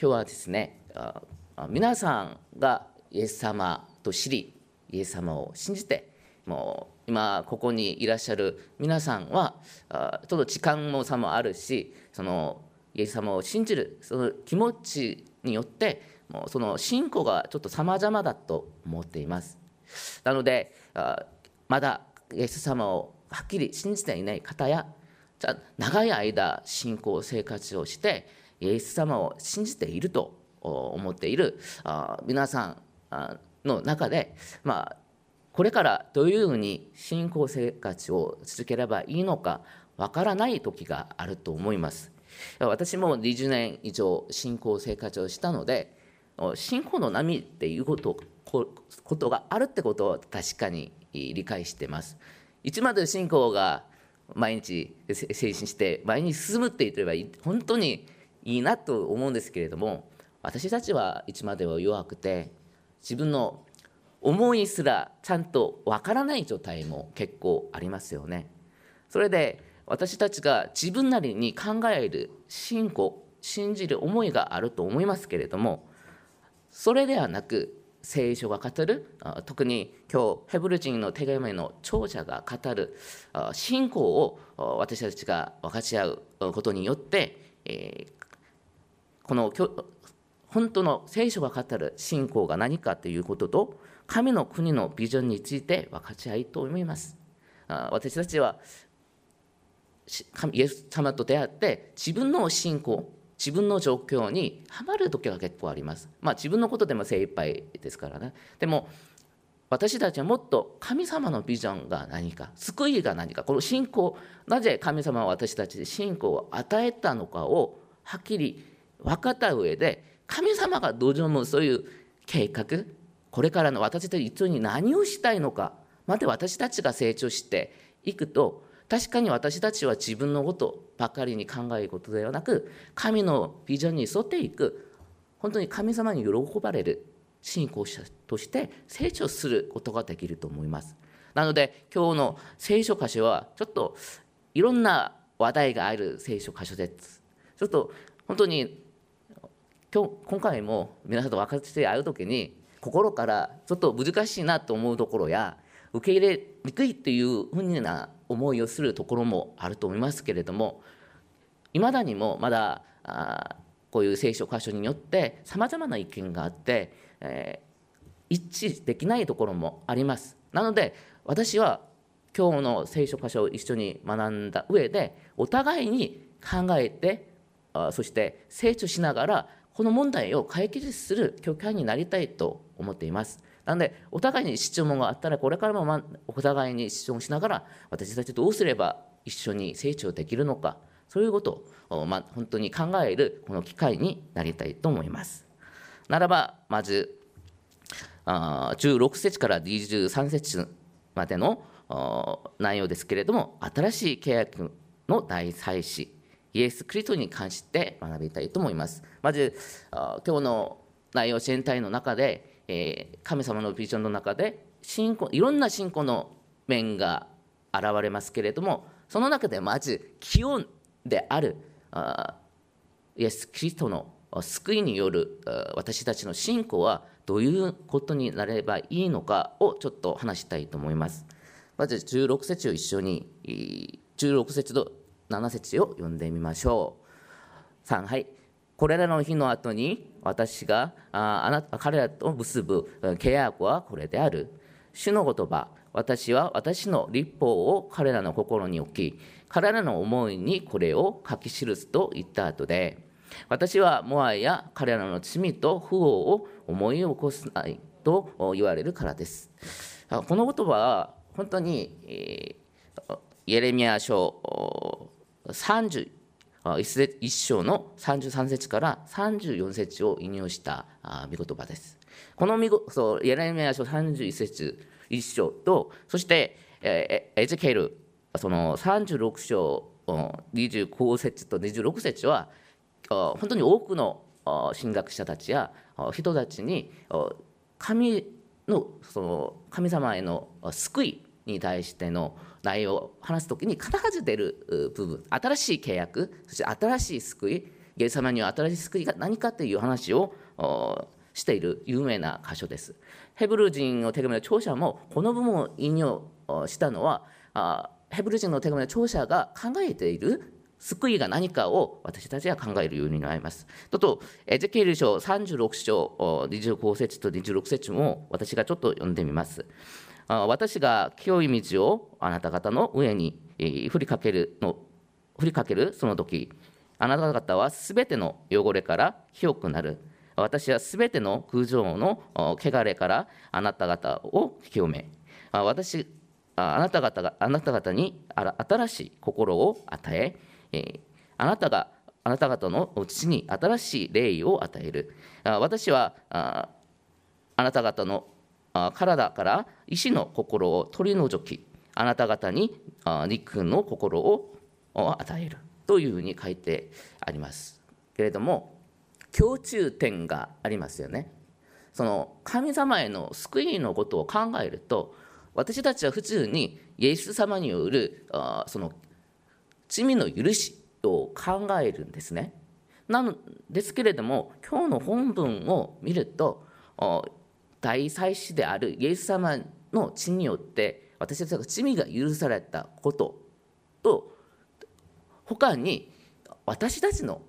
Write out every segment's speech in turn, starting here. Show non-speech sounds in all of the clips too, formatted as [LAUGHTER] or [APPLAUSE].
今日はですね、皆さんがイエス様と知り、イエス様を信じて、もう今ここにいらっしゃる皆さんは、ちょっと時間も差もあるし、そのイエス様を信じるその気持ちによって、もうその信仰がちょっと様々だと思っています。なので、まだイエス様をはっきり信じていない方や、じゃ長い間信仰生活をしてイエス様を信じていると思っている皆さんの中で、まあ、これからどういうふうに信仰生活を続ければいいのかわからない時があると思います。私も20年以上信仰生活をしたので信仰の波っていうことことがあるってことを確かに理解しています。いつまで信仰が毎日精進して前に進むって言ってれば本当にいいなと思うんですけれども私たちはいつまでも弱くて自分の思いすらちゃんとわからない状態も結構ありますよね。それで私たちが自分なりに考える信仰信じる思いがあると思いますけれどもそれではなく聖書が語る特に今日ヘブル人の手紙の長者が語る信仰を私たちが分かち合うことによってこの本当の聖書が語る信仰が何かということと神の国のビジョンについて分かち合いと思います私たちはイエス様と出会って自分の信仰自分の状況にはまる時は結構あります。まあ自分のことでも精一杯ですからね。でも私たちはもっと神様のビジョンが何か救いが何かこの信仰なぜ神様は私たちに信仰を与えたのかをはっきり分かった上で神様が望むそういう計画これからの私たち一緒に何をしたいのかまで私たちが成長していくと確かに私たちは自分のことばかりに考えることではなく神のビジョンに沿っていく。本当に神様に喜ばれる信仰者として成長することができると思います。なので今日の聖書箇所はちょっといろんな話題がある聖書箇所です。ちょっと本当に今日今回も皆さんと分かって会う時に心からちょっと難しいなと思うところや受け入れにくいっていうふうな思いをするところもあると思いますけれどもいまだにもまだあこういう聖書箇所によってさまざまな意見があって、えー、一致できないところもあります。なので私は今日の聖書箇所を一緒に学んだ上でお互いに考えてあそして成長しながらこの問題を解決する教会になりたいと思っています。なので、お互いに質問があったら、これからもお互いに質問しながら、私たちどうすれば一緒に成長できるのか、そういうことを、ま、本当に考えるこの機会になりたいと思います。ならば、まず、あ16節から23節までの内容ですけれども、新しい契約の大祭司、イエス・クリストに関して学びたいと思います。まず、今日の内容全体の中で、え、神様のビジョンの中で信仰いろんな信仰の面が現れますけれどもその中でまず基本であるイエス・キリストの救いによる私たちの信仰はどういうことになればいいのかをちょっと話したいと思います。まず16節を一緒に16節と7節を読んでみましょう。3はいこれらの日の後に私がああなた彼らと結ぶ契約はこれである。主の言葉、私は私の立法を彼らの心に置き、彼らの思いにこれを書き記すと言った後で、私はもはや彼らの罪と不法を思い起こさないと言われるからです。この言葉は本当に、えー、イエレミア書30一章の33節から34節を引用した見言葉です。この見そうエレミア書31節1章とそしてエゼケルその36章25節と26節は本当に多くの神学者たちや人たちに神のその神様への救いに対しての内容を話す時に必ず出る部分新しい契約そして新しい救いイエス様には新しい救いが何かという話をしている有名な箇所です。ヘブル人の手紙の著者もこの部分を引用したのはヘブル人の手紙の著者が考えている救いが何かを私たちは考えるようになります。とと、エゼキエル書36章25節と26節も私がちょっと読んでみます。私が清い道をあなた方の上に振りかけるの振りかけるその時あなた方はすべての汚れから清くなる。私はすべての空上の汚れからあなた方を清め。私あなた方があなた方に新しい心を与えあなたがあなた方のうちに新しい霊を与える。私はあなた方の体から石の心を取り除きあなた方に肉の心を与える。というふうに書いてあります。けれども共通点がありますよね。その神様への救いのことを考えると私たちは普通にイエス様によるその罪の許しを考えるんですね。なんですけれども今日の本文を見ると大祭司であるイエス様の血によって私たちが罪が許されたことと他に私たちの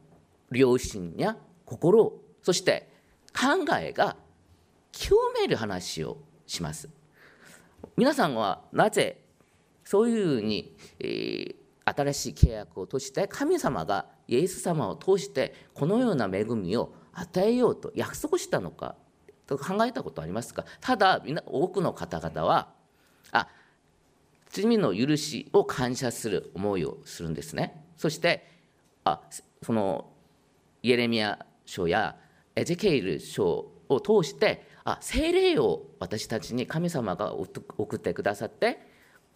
良心や心そして考えが清める話をします。皆さんはなぜそういうふうに、えー、新しい契約を通して神様がイエス様を通してこのような恵みを与えようと約束したのかと考えたことありますか？ただ多くの方々はあ罪の許しを感謝する思いをするんですねそしてあそのイエレミア書やエゼケイル書を通してあ精霊を私たちに神様が送ってくださって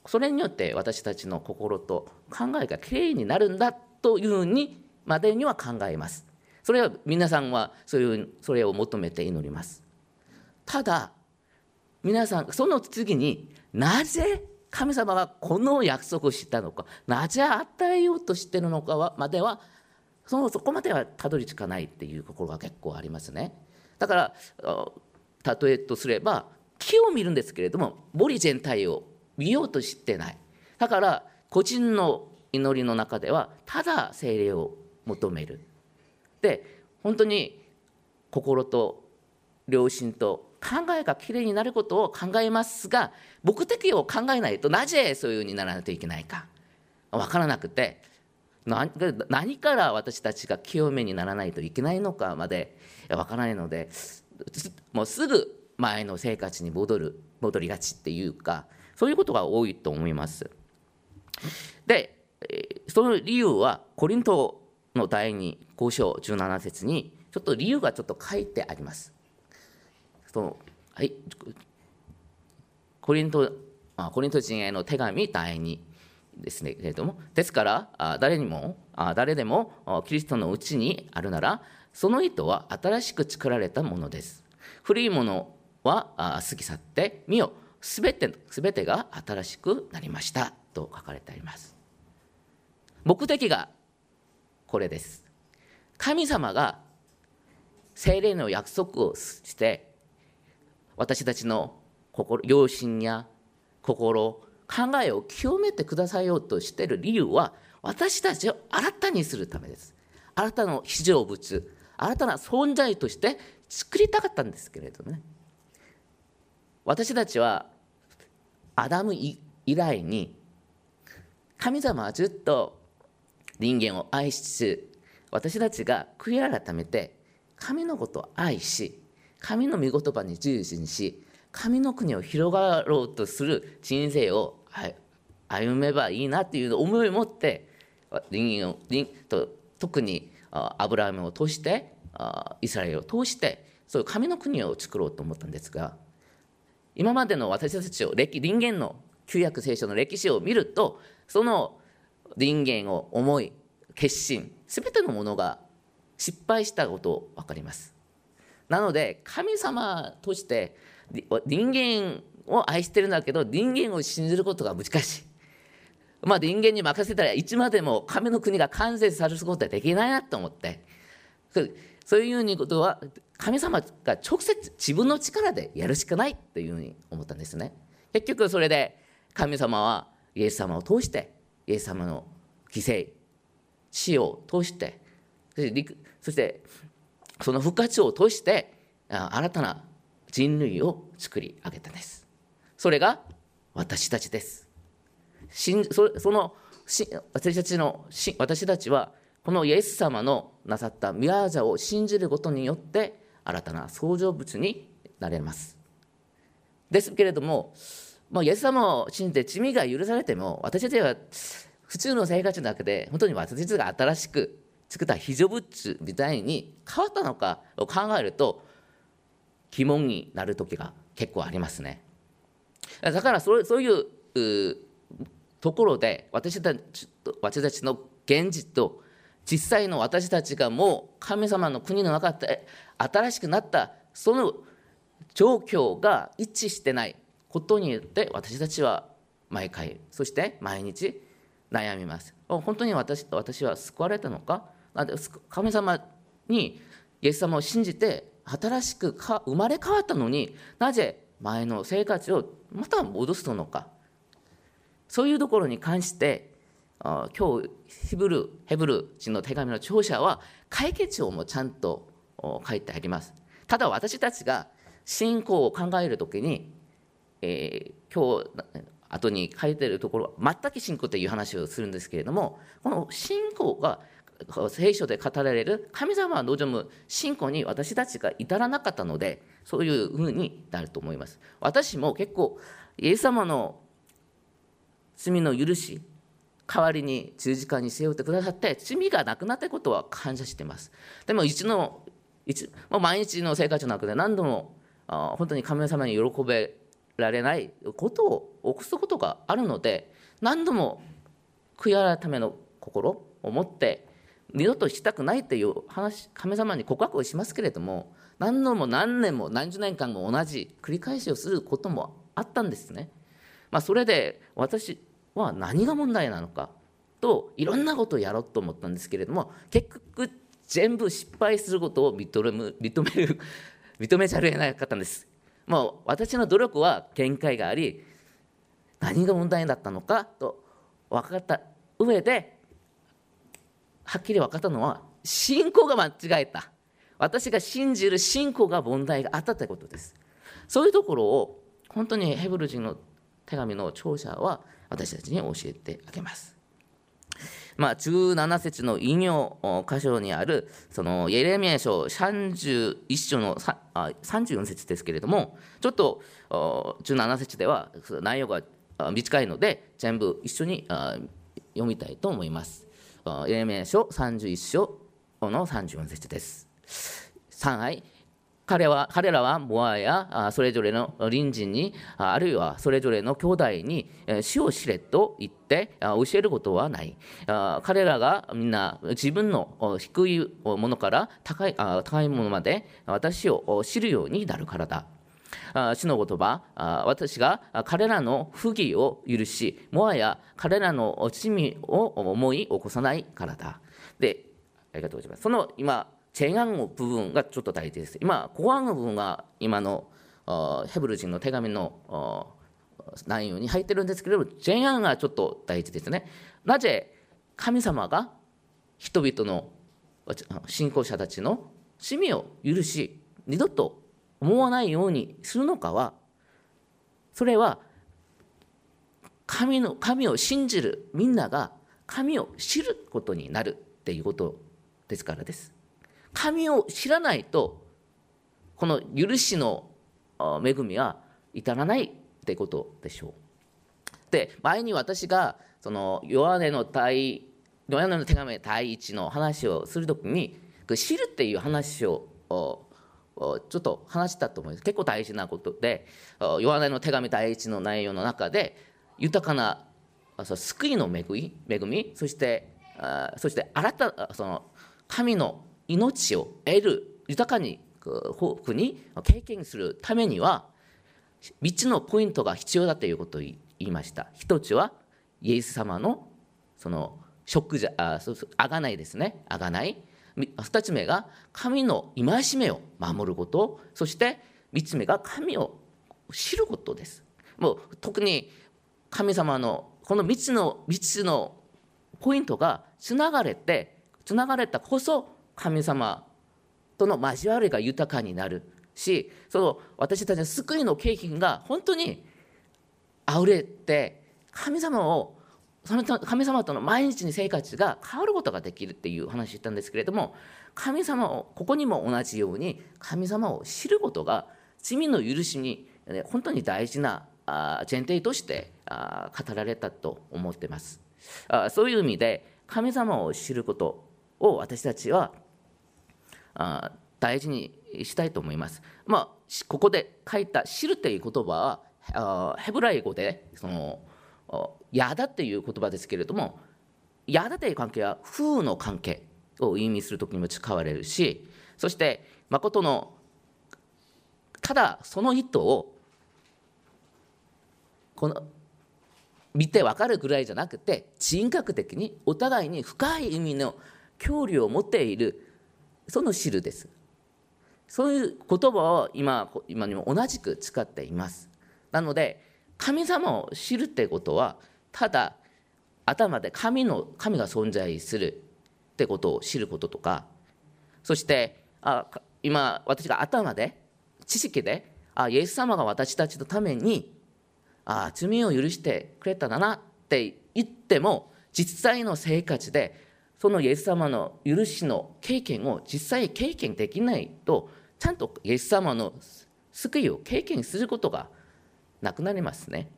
それによって私たちの心と考えがきれいになるんだというふうにまでには考えます。それは皆さんはそういうそれを求めて祈ります。ただ皆さんその次になぜ神様がこの約束をしたのかなぜ与えようとしてるのかはまではそのそこまではたどり着かないっていうところが結構ありますね。だから例えとすれば木を見るんですけれども森全体を見ようとしてないだから個人の祈りの中ではただ精霊を求めるで本当に心と良心と考えがきれいになることを考えますが目的を考えないとなぜそういうふうにならないといけないか分からなくて何から私たちが清めにならないといけないのかまで分からないのでもうすぐ前の生活に戻る戻りがちっていうかそういうことが多いと思います。で、その理由はコリントの第2交章17節にちょっと理由がちょっと書いてあります。そのはい、コリントあコリント人への手紙第2ですね。けれどもですからあ誰にもあ誰でもキリストのうちにあるならその糸は新しく作られたものです。古いものは過ぎ去って見よすべて全てが新しくなりました。と書かれてあります。目的がこれです。神様が精霊の約束をして私たちの心良心や心考えを清めてくださようとしている理由は私たちを新たにするためです新たな非常物新たな存在として作りたかったんですけれどね私たちはアダム以来に神様はずっと人間を愛しつつ私たちが悔い改めて神のことを愛し神の御言葉に従順し神の国を広がろうとする人生を歩めばいいなっていう思いを持って人間をと特にアブラハムを通してイスラエルを通してそういう神の国を作ろうと思ったんですが今までの私たちを人間の旧約聖書の歴史を見るとその人間を思い決心全てのものが失敗したことを分かります。なので神様として人間を愛してるんだけど人間を信じることが難しい。まあ人間に任せたらいつまでも神の国が完成させることはできないなと思って。そういうようにことは神様が直接自分の力でやるしかないというふうに思ったんですね。結局それで神様はイエス様を通してイエス様の犠牲死を通してそしてその復活を通して新たな人類を作り上げたんです。それが私たちです。その私たちの私たちはこのイエス様のなさった宮業を信じることによって新たな創造物になれます。ですけれども、まあ、イエス様を信じて罪が許されても私たちは普通の生活の中で本当に私たちが新しく作った非常物みたいに変わったのかを考えると疑問になる時が結構ありますね。だからそうそういうところで私たち私たちの現実と実際の私たちがもう神様の国の中で新しくなったその状況が一致してないことによって私たちは毎回そして毎日悩みます。本当に私私は救われたのか？神様にイエス様を信じて新しく生まれ変わったのになぜ前の生活をまた戻すのか。そういうところに関して今日ヒブルヘブル人の手紙の著者は解決をもちゃんと書いてあります。ただ私たちが信仰を考えるときに、えー、今日後に書いてるところは全く信仰という話をするんですけれどもこの信仰が聖書で語られる神様が望む信仰に私たちが至らなかったのでそういうふうになると思います。私も結構イエス様の罪の許し代わりに十字架に背負ってくださって罪がなくなったことは感謝してます。でも一の一もう毎日の生活の中で何度も本当に神様に喜べられないことを起こすことがあるので何度も悔い改めの心を持って二度としたくないという話神様に告白をしますけれども何度も何年も何十年間も同じ繰り返しをすることもあったんですね。まあ、それで私は何が問題なのかといろんなことをやろうと思ったんですけれども結局全部失敗することを認め認める [LAUGHS] 認めざるを得なかったんですもう私の努力は限界があり何が問題だったのかと分かった上ではっきり分かったのは信仰が間違えた私が信じる信仰が問題があったということですそういうところを本当にヘブル人の手紙の聴者は私たちに教えてあげます。まあ、17節の引用箇所にあるそのイエレミヤ書31章の34節ですけれどもちょっと17節では内容が短いので全部一緒に読みたいと思います。イエレミヤ書31章の34節です。3杯彼は彼らはモアやそれぞれの隣人にあるいはそれぞれの兄弟に死を知れと言って教えることはない。彼らがみんな自分の低いものから高い高いものまで私を知るようになるからだ。主の言葉私が彼らの不義を許しもはや彼らの罪を思い起こさないからだでありがとうございますその今前半の部分がちょっと大事です。今、後半の部分が今のヘブル人の手紙の内容に入ってるんですけれども、前半がちょっと大事ですね。なぜ神様が人々の信仰者たちの罪を許し、二度と思わないようにするのかは、それは神の神を信じるみんなが神を知ることになるっていうことですからです。神を知らないとこの許しの恵みは至らないってことでしょう。で前に私がそのヨハネの第ヨハネの手紙第一の話をするときに知るっていう話をちょっと話したと思います。結構大事なことでヨハネの手紙第一の内容の中で豊かな救いの恵み恵みそしてそして新たその神の命を得る豊かに豊富に経験するためには3つのポイントが必要だということを言いました。一つはイエス様のその食じゃあがないですね。あがない。2つ目が神の戒めを守ること。そして3つ目が神を知ることです。もう特に神様のこの3つの3つのポイントがつながれてつながれたこそ神様との交わりが豊かになる。しその私たちの救いの経験が本当にあふれて神様を神様との毎日に生活が変わることができるっていう話をしたんですけれども神様をここにも同じように神様を知ることが罪の許しに本当に大事な前提として語られたと思っていますそういう意味で神様を知ることを私たちは大事にしたいと思います。まあ、ここで書いた「知る」という言葉はヘブライ語でその「やだ」っていう言葉ですけれども「やだ」という関係は風の関係を意味する時にも使われるしそして誠のただその意図をこの見て分かるぐらいじゃなくて人格的にお互いに深い意味の距離を持っているその知るです。そういう言葉を今今にも同じく使っています。なので神様を知るってことはただ頭で神の神が存在するってことを知ることとかそしてあ今私が頭で知識であイエス様が私たちのためにあ罪を許してくれたんだなって言っても実際の生活でそのイエス様の許しの経験を実際経験できないとちゃんとイエス様の救いを経験することがなくなりますね。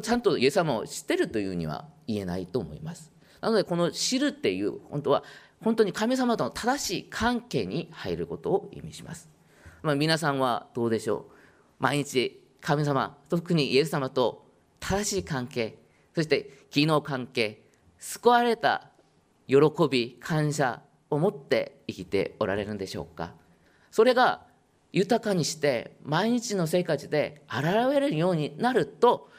ちゃんとイエス様を知ってるというには言えないと思います。なのでこの知るっていう本当は本当に神様との正しい関係に入ることを意味します。まあ、皆さんはどうでしょう毎日神様特にイエス様と正しい関係そして機能関係救われた喜び感謝を持って生きておられるんでしょうかそれが豊かにして毎日の生活で現れるようになると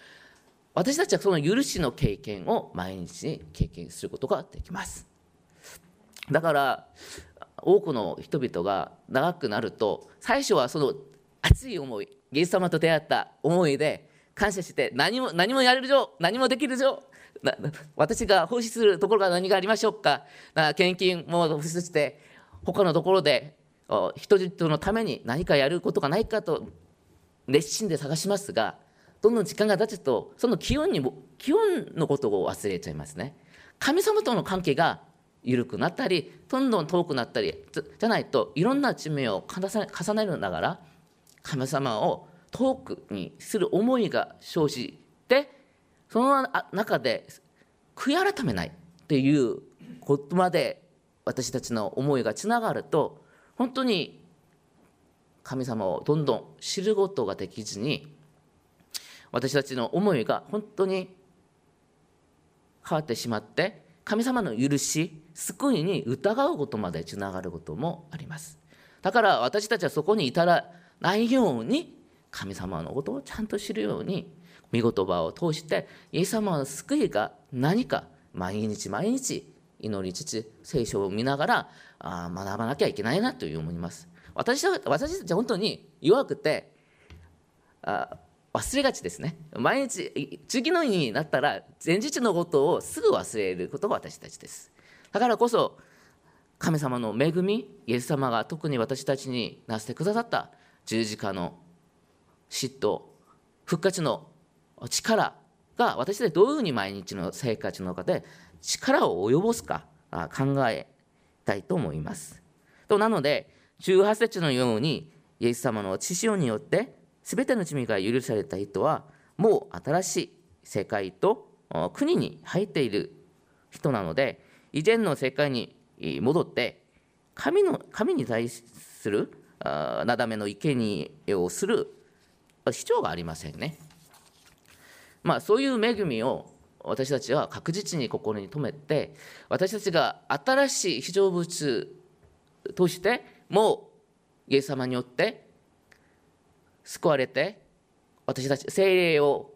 私たちはその許しの経験を毎日に経験することができます。だから多くの人々が長くなると最初はその熱い思いイエス様と出会った思いで感謝して何も何もやれるぞ何もできるぞ私が奉仕するところが何がありましょうか献金も付出して他のところで人々のために何かやることがないかと熱心で探しますがどんどん時間が経つとその基本に基本のことを忘れちゃいますね。神様との関係が緩くなったりどんどん遠くなったりじゃないといろんな地名を重ねるながら神様を遠くにする思いが生じてその中で悔い改めないっていうことまで私たちの思いがつながると本当に神様をどんどん知ることができずに私たちの思いが本当に変わってしまって神様の許し救いに疑うことまでつながることもあります。だから私たちはそこに至らないように神様のことをちゃんと知るように御言葉を通してイエス様の救いが何か毎日毎日祈りつつ聖書を見ながらあ学ばなきゃいけないなという思います。私は私たちは本当に弱くてあ忘れがちですね毎日次の日になったら前日のことをすぐ忘れることが私たちですだからこそ神様の恵みイエス様が特に私たちになしてくださった十字架の嫉妬復活の力が私でどういうふうに毎日の生活の中で力を及ぼすか考えたいと思います。となので18節のようにイエス様の血潮によって全ての罪が許された人はもう新しい世界と国に入っている人なので以前の世界に戻って神の神に対するなだめの生贄をする必要がありませんね。まあ、そういう恵みを私たちは確実に心に留めて私たちが新しい非常物としてもうイエス様によって救われて私たち精霊を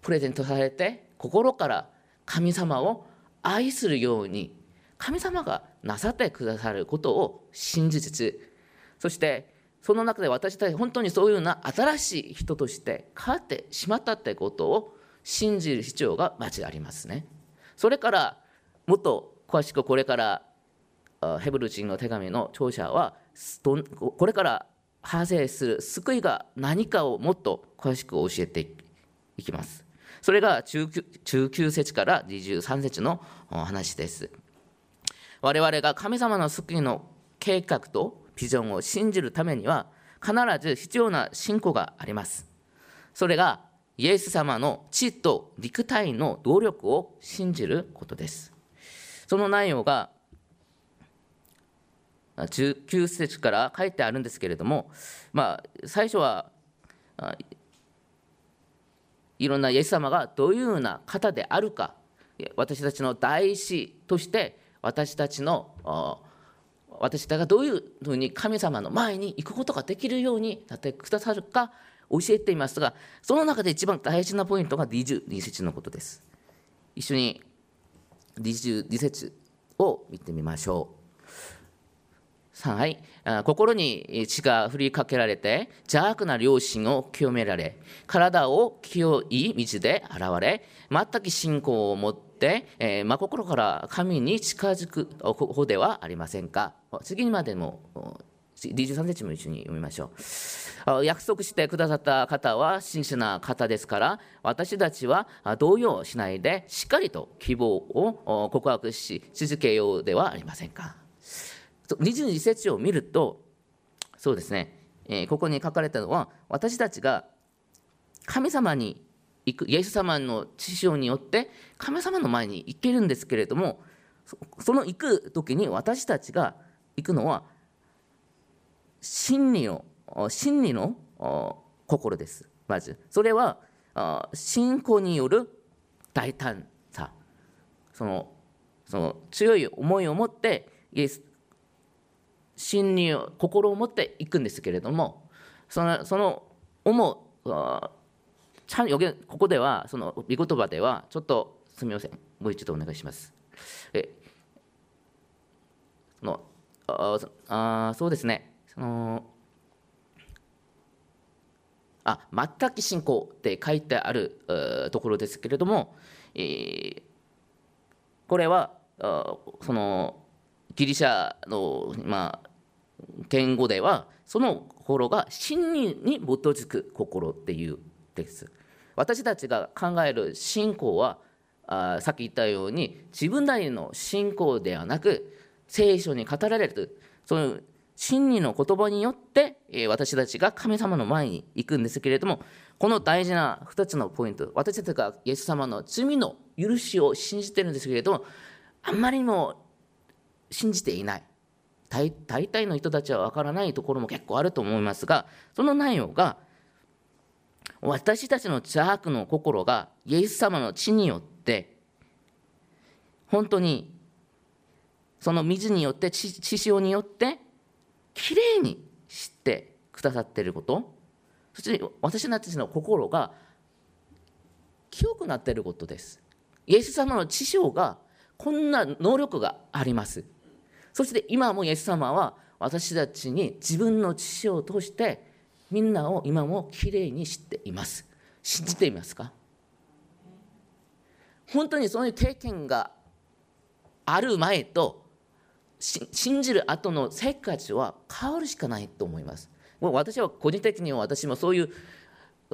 プレゼントされて心から神様を愛するように神様がなさってくださることを信じつつそしてその中で私たち本当にそういうような新しい人として変わってしまったってことを信じる必要がまずありますね。それからもっと詳しくこれからヘブル人の手紙の著者はこれから派生する救いが何かをもっと詳しく教えていきます。それが中9節から23節の話です。我々が神様の救いの計画とビジョンを信じるためには必ず必要な信仰があります。それがイエス様の知と肉体の動力を信じることです。その内容が19節から書いてあるんですけれども、まあ、最初はいろんなイエス様がどういうような方であるか私たちの大師として私たちの私たちがどういうふうに神様の前に行くことができるようになってくださるか教えていますがその中で一番大事なポイントが22節のことです。一緒に22節を見てみましょう。はい、心に血が振りかけられて邪悪な良心を清められ体を清い道で現れ全く信仰を持って、えー、真心から神に近づく方ではありませんか？次までも23節も一緒に読みましょう。約束してくださった方は真摯な方ですから私たちは動揺しないでしっかりと希望を告白し続けようではありませんか？22節を見るとそうですね、えー、ここに書かれたのは私たちが神様に行くイエス様の知性によって神様の前に行けるんですけれどもその行く時に私たちが行くのは真理の真理の心です。まず。それは信仰による大胆さ。そのその強い思いを持ってイエス真理を心を持っていくんですけれどもそのその思うちゃんここではその御言葉ではちょっとすみません。もう一度お願いします。えそのああそうですね。そのあ全く信仰って書いてあるところですけれども、えー、これはそのギリシャの、まあ言語ではその心が真理に基づく心っていうです。私たちが考える信仰はあさっき言ったように自分なりの信仰ではなく聖書に語られるその真理の言葉によって、え私たちが神様の前に行くんですけれどもこの大事な2つのポイント私たちがイエス様の罪の許しを信じてるんですけれどもあんまりにも信じていない大体の人たちは分からないところも結構あると思いますがその内容が私たちの邪悪の心がイエス様の血によって本当にその水によって血潮によってきれいにしてくださっていることそして私たちの心が清くなっていることです。イエス様の血潮がこんな能力があります。そして今もイエス様は私たちに自分の血を通してみんなを今もきれいにしています。信じていますか？本当にそういう経験がある前と信じる後の生活は変わるしかないと思います。もう私は個人的には私もそういう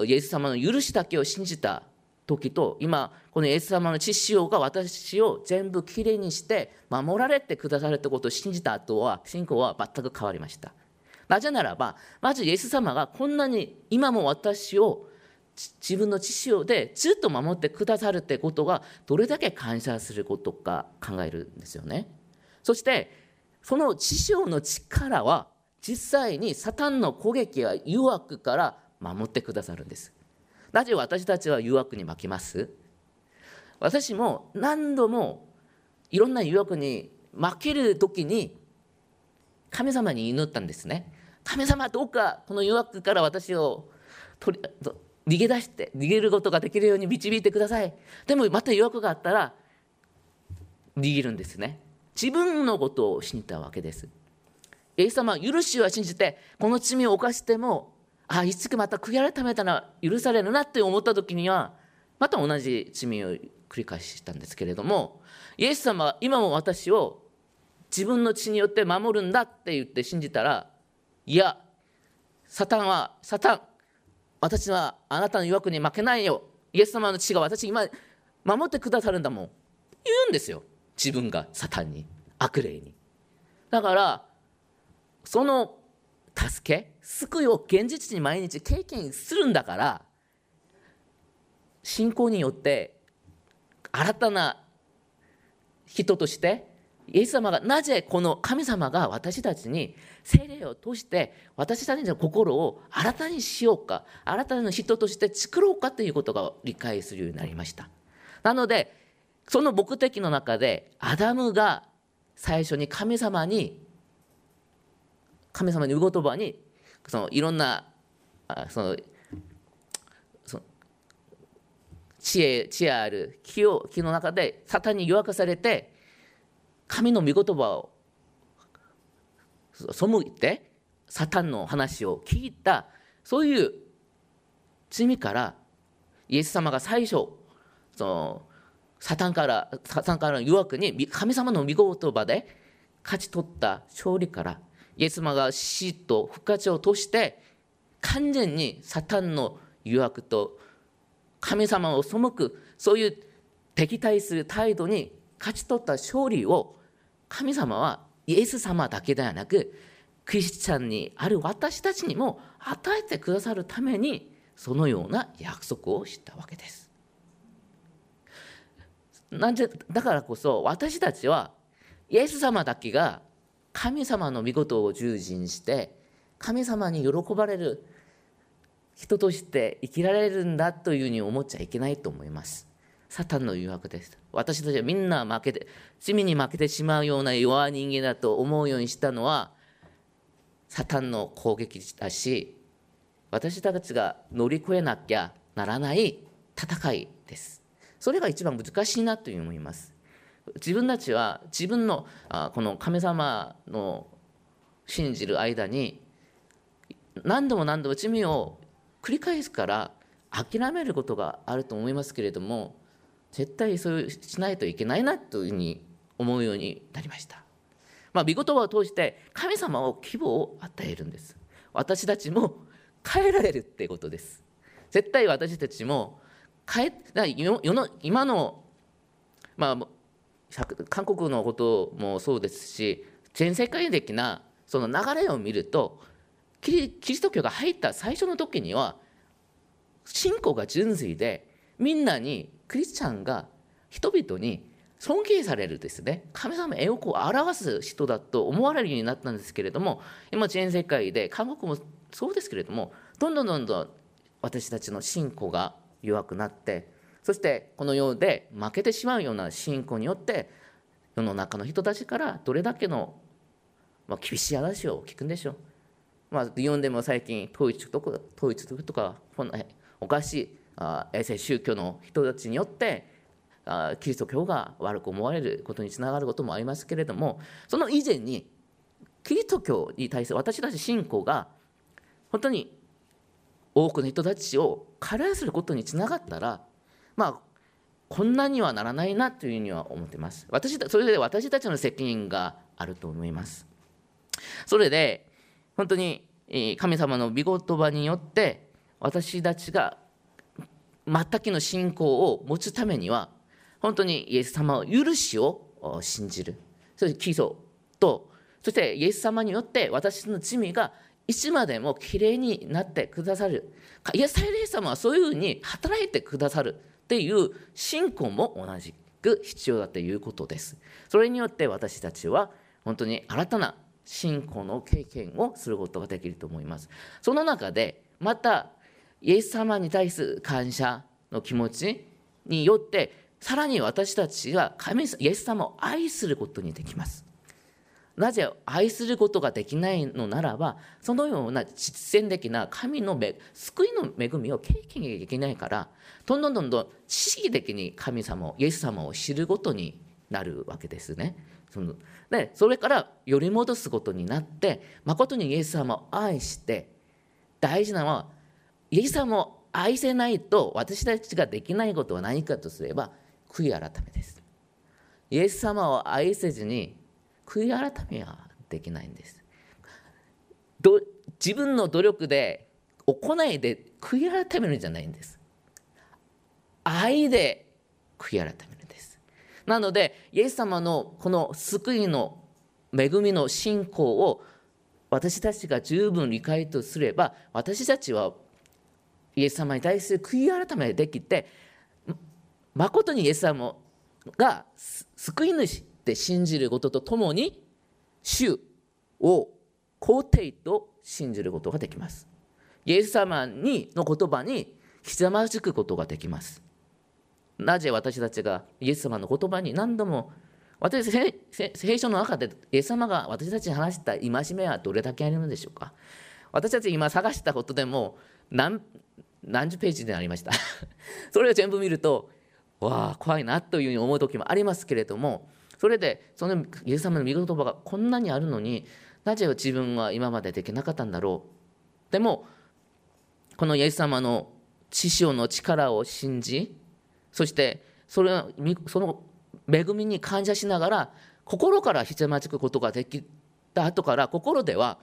イエス様の許しだけを信じた時と今このイエス様の知識が私を全部きれいにして守られてくださるってことを信じた後は信仰は全く変わりました。なぜならばまずイエス様がこんなに今も私を自分の知識でずっと守ってくださるってことがどれだけ感謝することか考えるんですよね。そしてその知識の力は実際にサタンの攻撃や誘惑から守ってくださるんです。なぜ私たちは誘惑に負けます？私も何度もいろんな誘惑に負ける時に神様に祈ったんですね。神様どうかこの誘惑から私を取り逃げ出して逃げることができるように導いてください。でもまた誘惑があったら逃げるんですね。自分のことを信じたわけです。イエス様は許しは信じて、この罪を犯しても、あ、いつかまた悔い改めたら許されるなって思った時には、また同じ罪を繰り返したんですけれども、イエス様は今も私を自分の血によって守るんだって言って信じたら、いや、サタンは、サタン、私はあなたの誘惑に負けないよ。イエス様の血が私今守ってくださるんだもん。言うんですよ。自分がサタンに、悪霊に。だから、その助け、救いを現実に毎日経験するんだから、信仰によって新たな人としてイエス様がなぜこの神様が私たちに精霊を通して私たちの心を新たにしようか新たな人として作ろうかということが理解するようになりました。なのでその目的の中でアダムが最初に神様に神様に御言葉にそのいろんなその知恵知恵ある木を木の中でサタンに誘惑されて神の御言葉を背いてサタンの話を聞いたそういう罪からイエス様が最初そのサタンからサタンからの誘惑に神様の御言葉で勝ち取った勝利からイエス様が死と復活を通して完全にサタンの誘惑と神様を背くそういう敵対する態度に勝ち取った勝利を神様はイエス様だけではなくクリスチャンにある私たちにも与えてくださるためにそのような約束をしたわけです。なんでだからこそ私たちはイエス様だけが神様の御事を従順して神様に喜ばれる人として生きられるんだというふうに思っちゃいけないと思います。サタンの誘惑です。私たちはみんな負けて、罪に負けてしまうような弱い人間だと思うようにしたのは、サタンの攻撃だし、私たちが乗り越えなきゃならない戦いです。それが一番難しいなという思います。自分たちは自分のあこの神様の信じる間に何度も何度も罪を繰り返すから諦めることがあると思いますけれども絶対そうしないといけないなというふうに思うようになりました。まあ、御言葉を通して神様を希望を与えるんです。私たちも変えられるってことです。絶対私たちも変え世の今の、まあ、韓国のこともそうですし全世界的なその流れを見るとキリスト教が入った最初の時には信仰が純粋でみんなにクリスチャンが人々に尊敬されるですね神様の栄光を表す人だと思われるようになったんですけれども今全世界で韓国もそうですけれどもどんどんどんどん私たちの信仰が弱くなってそしてこの世で負けてしまうような信仰によって世の中の人たちからどれだけの、まあ、厳しい話を聞くんでしょう。まあ、日本でも最近統一とか統一とかおかしいあ衛星宗教の人たちによってあキリスト教が悪く思われることにつながることもありますけれどもその以前にキリスト教に対する私たち信仰が本当に多くの人たちをカラーすることにつながったらまあこんなにはならないなというふうには思ってます。私それで私たちの責任があると思います。それで本当に神様の御言葉によって私たちが全くの信仰を持つためには本当にイエス様を許しを信じる。そして基礎とそしてイエス様によって私の罪がいつまでもきれいになってくださる。イエス様はそういうふうに働いてくださる。っていう信仰も同じく必要だということです。それによって私たちは本当に新たな信仰の経験をすることができると思います。その中でまたイエス様に対する感謝の気持ちによってさらに私たちは神イエス様を愛することにできます。なぜ愛することができないのならばそのような実践的な神の救いの恵みを経験できないからどんどんどんどん知識的に神様イエス様を知ることになるわけですね。そのでそれからより戻すことになって誠にイエス様を愛して大事なのはイエス様を愛せないと私たちができないことは何かとすれば悔い改めです。イエス様を愛せずに悔い改めはできないんです。自分の努力で行いで悔い改めるんじゃないんです。愛で悔い改めるんです。なのでイエス様のこの救いの恵みの信仰を私たちが十分理解とすれば私たちはイエス様に対する悔い改めができて誠にイエス様が救い主って信じることとともに主を肯定と信じることができます。イエス様にの言葉にひざまずくことができます。なぜ私たちがイエス様の言葉に何度も私聖書の中でイエス様が私たちに話した戒めはどれだけあるのでしょうか私たち今探したことでも何何十ページでありました [LAUGHS] それを全部見るとわあ怖いなというふうに思う時もありますけれどもそれでそのイエス様の御言葉がこんなにあるのになぜ自分は今までできなかったんだろう？でもこのイエス様の師匠の力を信じそしてそれその恵みに感謝しながら心からひざまずくことができた後から心では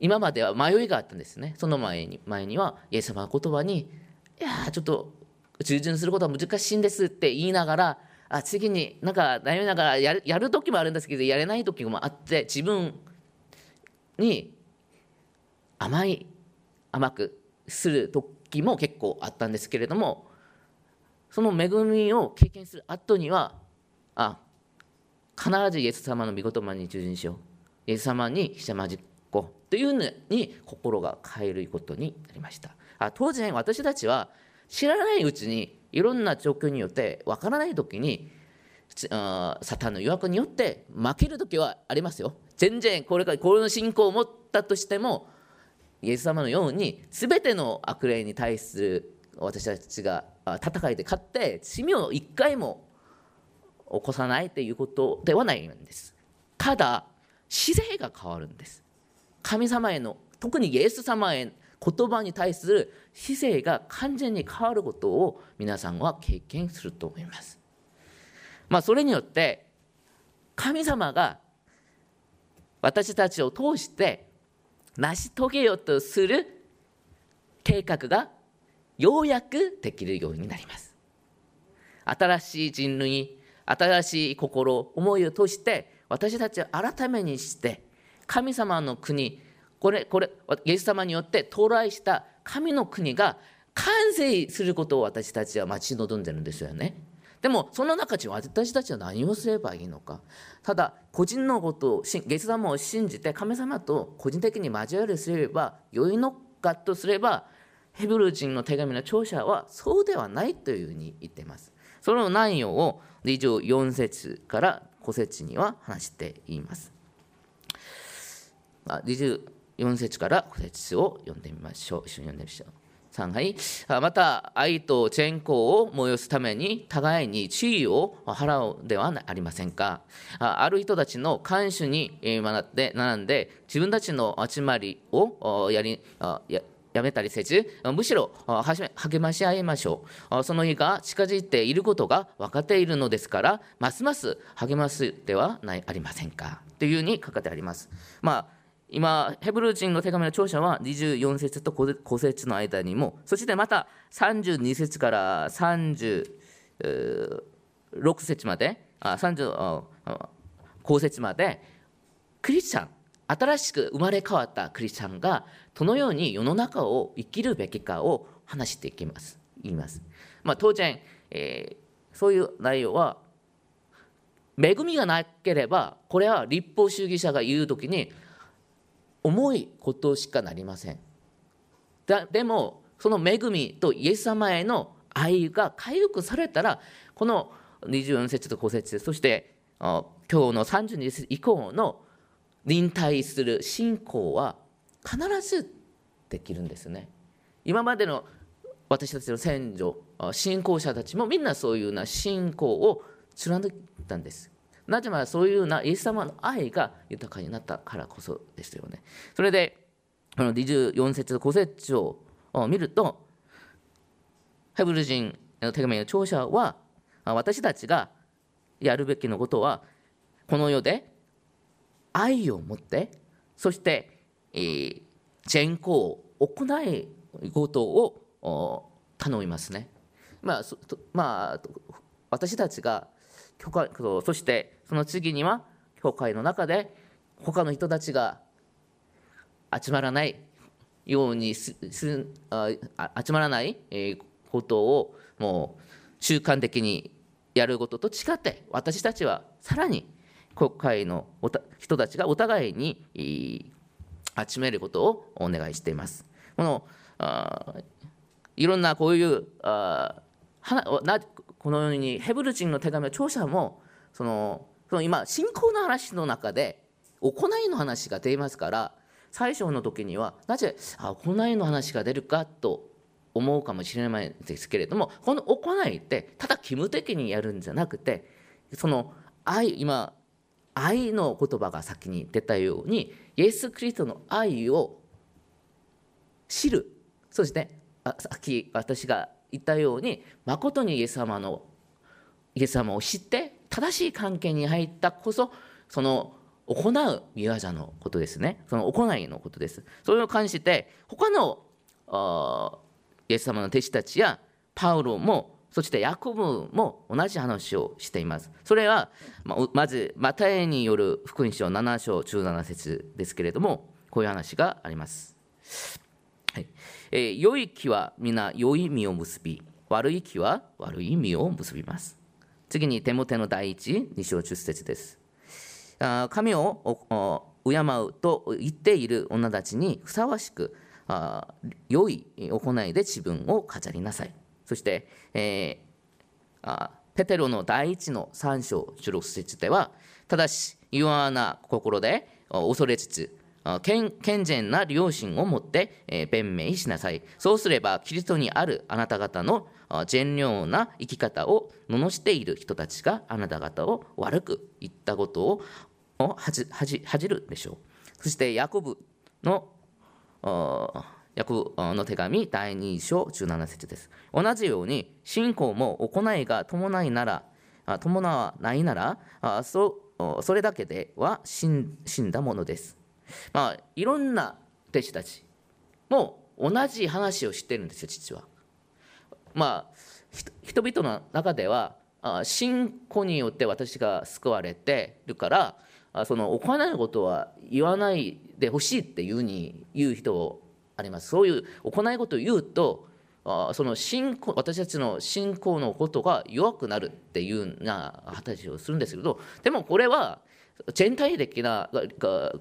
今までは迷いがあったんですね。その前に前にはイエス様の言葉に「いやちょっと従順することは難しいんです」って言いながらあ次になんか悩みながらやるやる時もあるんですけどやれない時もあって自分に甘い甘くする時も結構あったんですけれどもその恵みを経験する後にはあ必ずイエス様の御言葉に従順しよう。イエス様にひざまじっこというのに心が変えることになりました。あ当然私たちは知らないうちにいろんな状況によってわからない時にサタンの誘惑によって負ける時はありますよ。全然これからこの信仰を持ったとしてもイエス様のように全ての悪霊に対する私たちが戦いで勝って罪を一回も起こさないということではないんです。ただ姿勢が変わるんです。神様への特にイエス様へ言葉に対する姿勢が完全に変わることを皆さんは経験すると思います。まあそれによって神様が私たちを通して成し遂げようとする計画がようやくできるようになります。新しい人類新しい心思いを通して私たちを改めにして神様の国これこれイエス様によって到来した神の国が完成することを私たちは待ち望んでるんですよねでもその中で私たちは何をすればいいのかただ個人のことをイエス様を信じて神様と個人的に交わりすれば良いのかとすればヘブル人の手紙の著者はそうではないというふうに言っています。その内容を24節から5節には話しています。4節から5節を読んでみましょう。一緒に読んでみましょう。3はいまた愛と善行を催すために互いに注意を払うではありませんかある人たちの看守に学って並んで自分たちの集まりをやりやめたりせず、むしろ励まし合いましょう。その日が近づいていることが分かっているのですから、ますます励ますではないありませんか。というふうに書かれてあります。まあ今、ヘブル人の手紙の著者は24節と5節の間にも、そしてまた32節から36節まで、35節まで、クリスチャン、新しく生まれ変わったクリスチャンがどのように世の中を生きるべきかを話していきます言います、まあ、当然、えー、そういう内容は恵みがなければこれは立法主義者が言う時に重いことしかなりませんだでもその恵みとイエス様への愛が回復されたらこの24節と5節そして今日の32節以降のに対する信仰は必ずできるんですね。今までの私たちの先祖信仰者たちもみんなそういうような信仰を貫いたんです。なぜならそういうなイエス様の愛が豊かになったからこそですよね。それでこの24節5節を見るとヘブル人の手紙の聴者は私たちがやるべきのことはこの世で愛を持ってそして、えー、善行を行いことを頼みますね。まあ、まあ、私たちが教会そしてその次には教会の中で他の人たちが集まらないようにすすあ集まらないことをもう習慣的にやることと違って私たちはさらに国会の人たちがお互いに集めることをお願いしています。このあいろんなこういうあはなこのようにヘブル人の手紙の著者もそのその今信仰の話の中で行いの話が出ますから最初の時にはなぜ行いの話が出るかと思うかもしれないですけれどもこの行いってただ義務的にやるんじゃなくてその愛今愛の言葉が先に出たようにイエス・キリストの愛を知る。そしてさっき私が言ったように誠にイエス様のイエス様を知って正しい関係に入ったこそその行う御業のことですねその行いのことですそれを関して他のイエス様の弟子たちやパウロもそしてヤコブも同じ話をしています。それは、まず、マタイによる福音書7章17節ですけれども、こういう話があります。はいえー、良い木は皆良い実を結び、悪い木は悪い実を結びます。次に、手元の第一、2章10節です。神を敬うと言っている女たちにふさわしく、良い行いで自分を飾りなさい。そして、えー、ペテロの第一の3章16節では、ただし、弱な心で恐れつつ、健全な良心を持って、えー、弁明しなさい。そうすれば、キリストにあるあなた方の善良な生き方を罵っている人たちがあなた方を悪く言ったことを恥じるでしょう。そして、ヤコブのヤコブの手紙第2章17節です。同じように信仰も行いが伴いなら伴わないならそれだけでは死んだものです。まあいろんな弟子たちも同じ話をしてるんですよ実は。まあ人々の中では信仰によって私が救われてるからその行わないことは言わないでほしいっていうに言う人ありますそういう行いことを言うとその信仰私たちの信仰のことが弱くなるっていうような話をするんですけどでもこれは全体的な言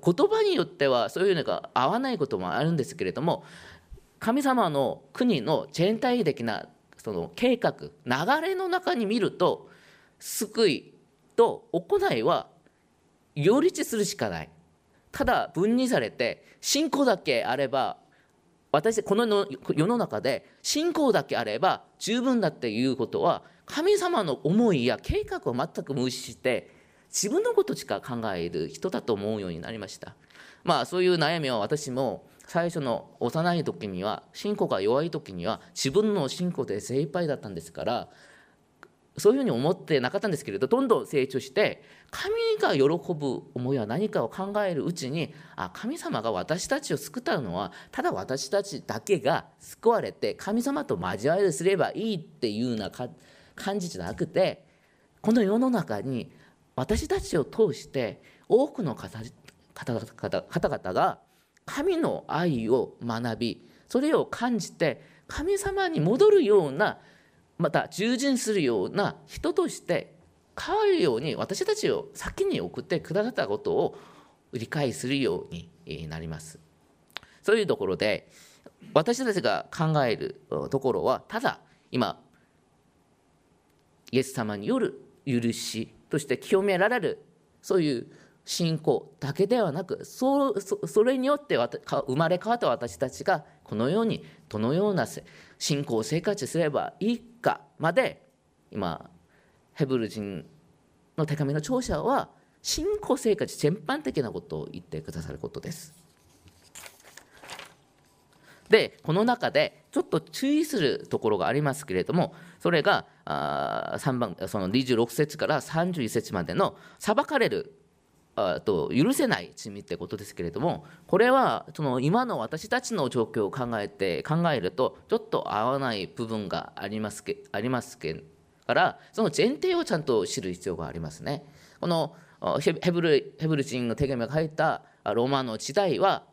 葉によってはそういうのが合わないこともあるんですけれども神様の国の全体的なその計画流れの中に見ると救いと行いは両立するしかない。ただ分離されて信仰だけあれば私この世の中で信仰だけあれば十分だっていうことは神様の思いや計画を全く無視して自分のことしか考える人だと思うようになりました。まあそういう悩みは私も最初の幼い時には信仰が弱い時には自分の信仰で精一杯だったんですからそういうふうに思ってなかったんですけれどどんどん成長して神が喜ぶ思いは何かを考えるうちにあ神様が私たちを救ったのはただ私たちだけが救われて神様と交わりすればいいっていうような感じじゃなくてこの世の中に私たちを通して多くの方々が神の愛を学びそれを感じて神様に戻るようなまた従順するような人として変わるように私たちを先に送ってくださったことを理解するようになります。そういうところで私たちが考えるところはただ今イエス様による許しとして清められるそういう信仰だけではなくそそれによって生まれ変わった私たちがこのようにどのような信仰生活すればいいかまで今ヘブル人の手紙の著者は信仰生活全般的なことを言ってくださることです。でこの中でちょっと注意するところがありますけれどもそれがあ3番その26節から31節までの裁かれるあと許せない罪ってことですけれどもこれはその今の私たちの状況を考えて考えるとちょっと合わない部分がありますけありますけからその前提をちゃんと知る必要がありますね。このヘブルヘブル人の手紙が書いたローマの時代は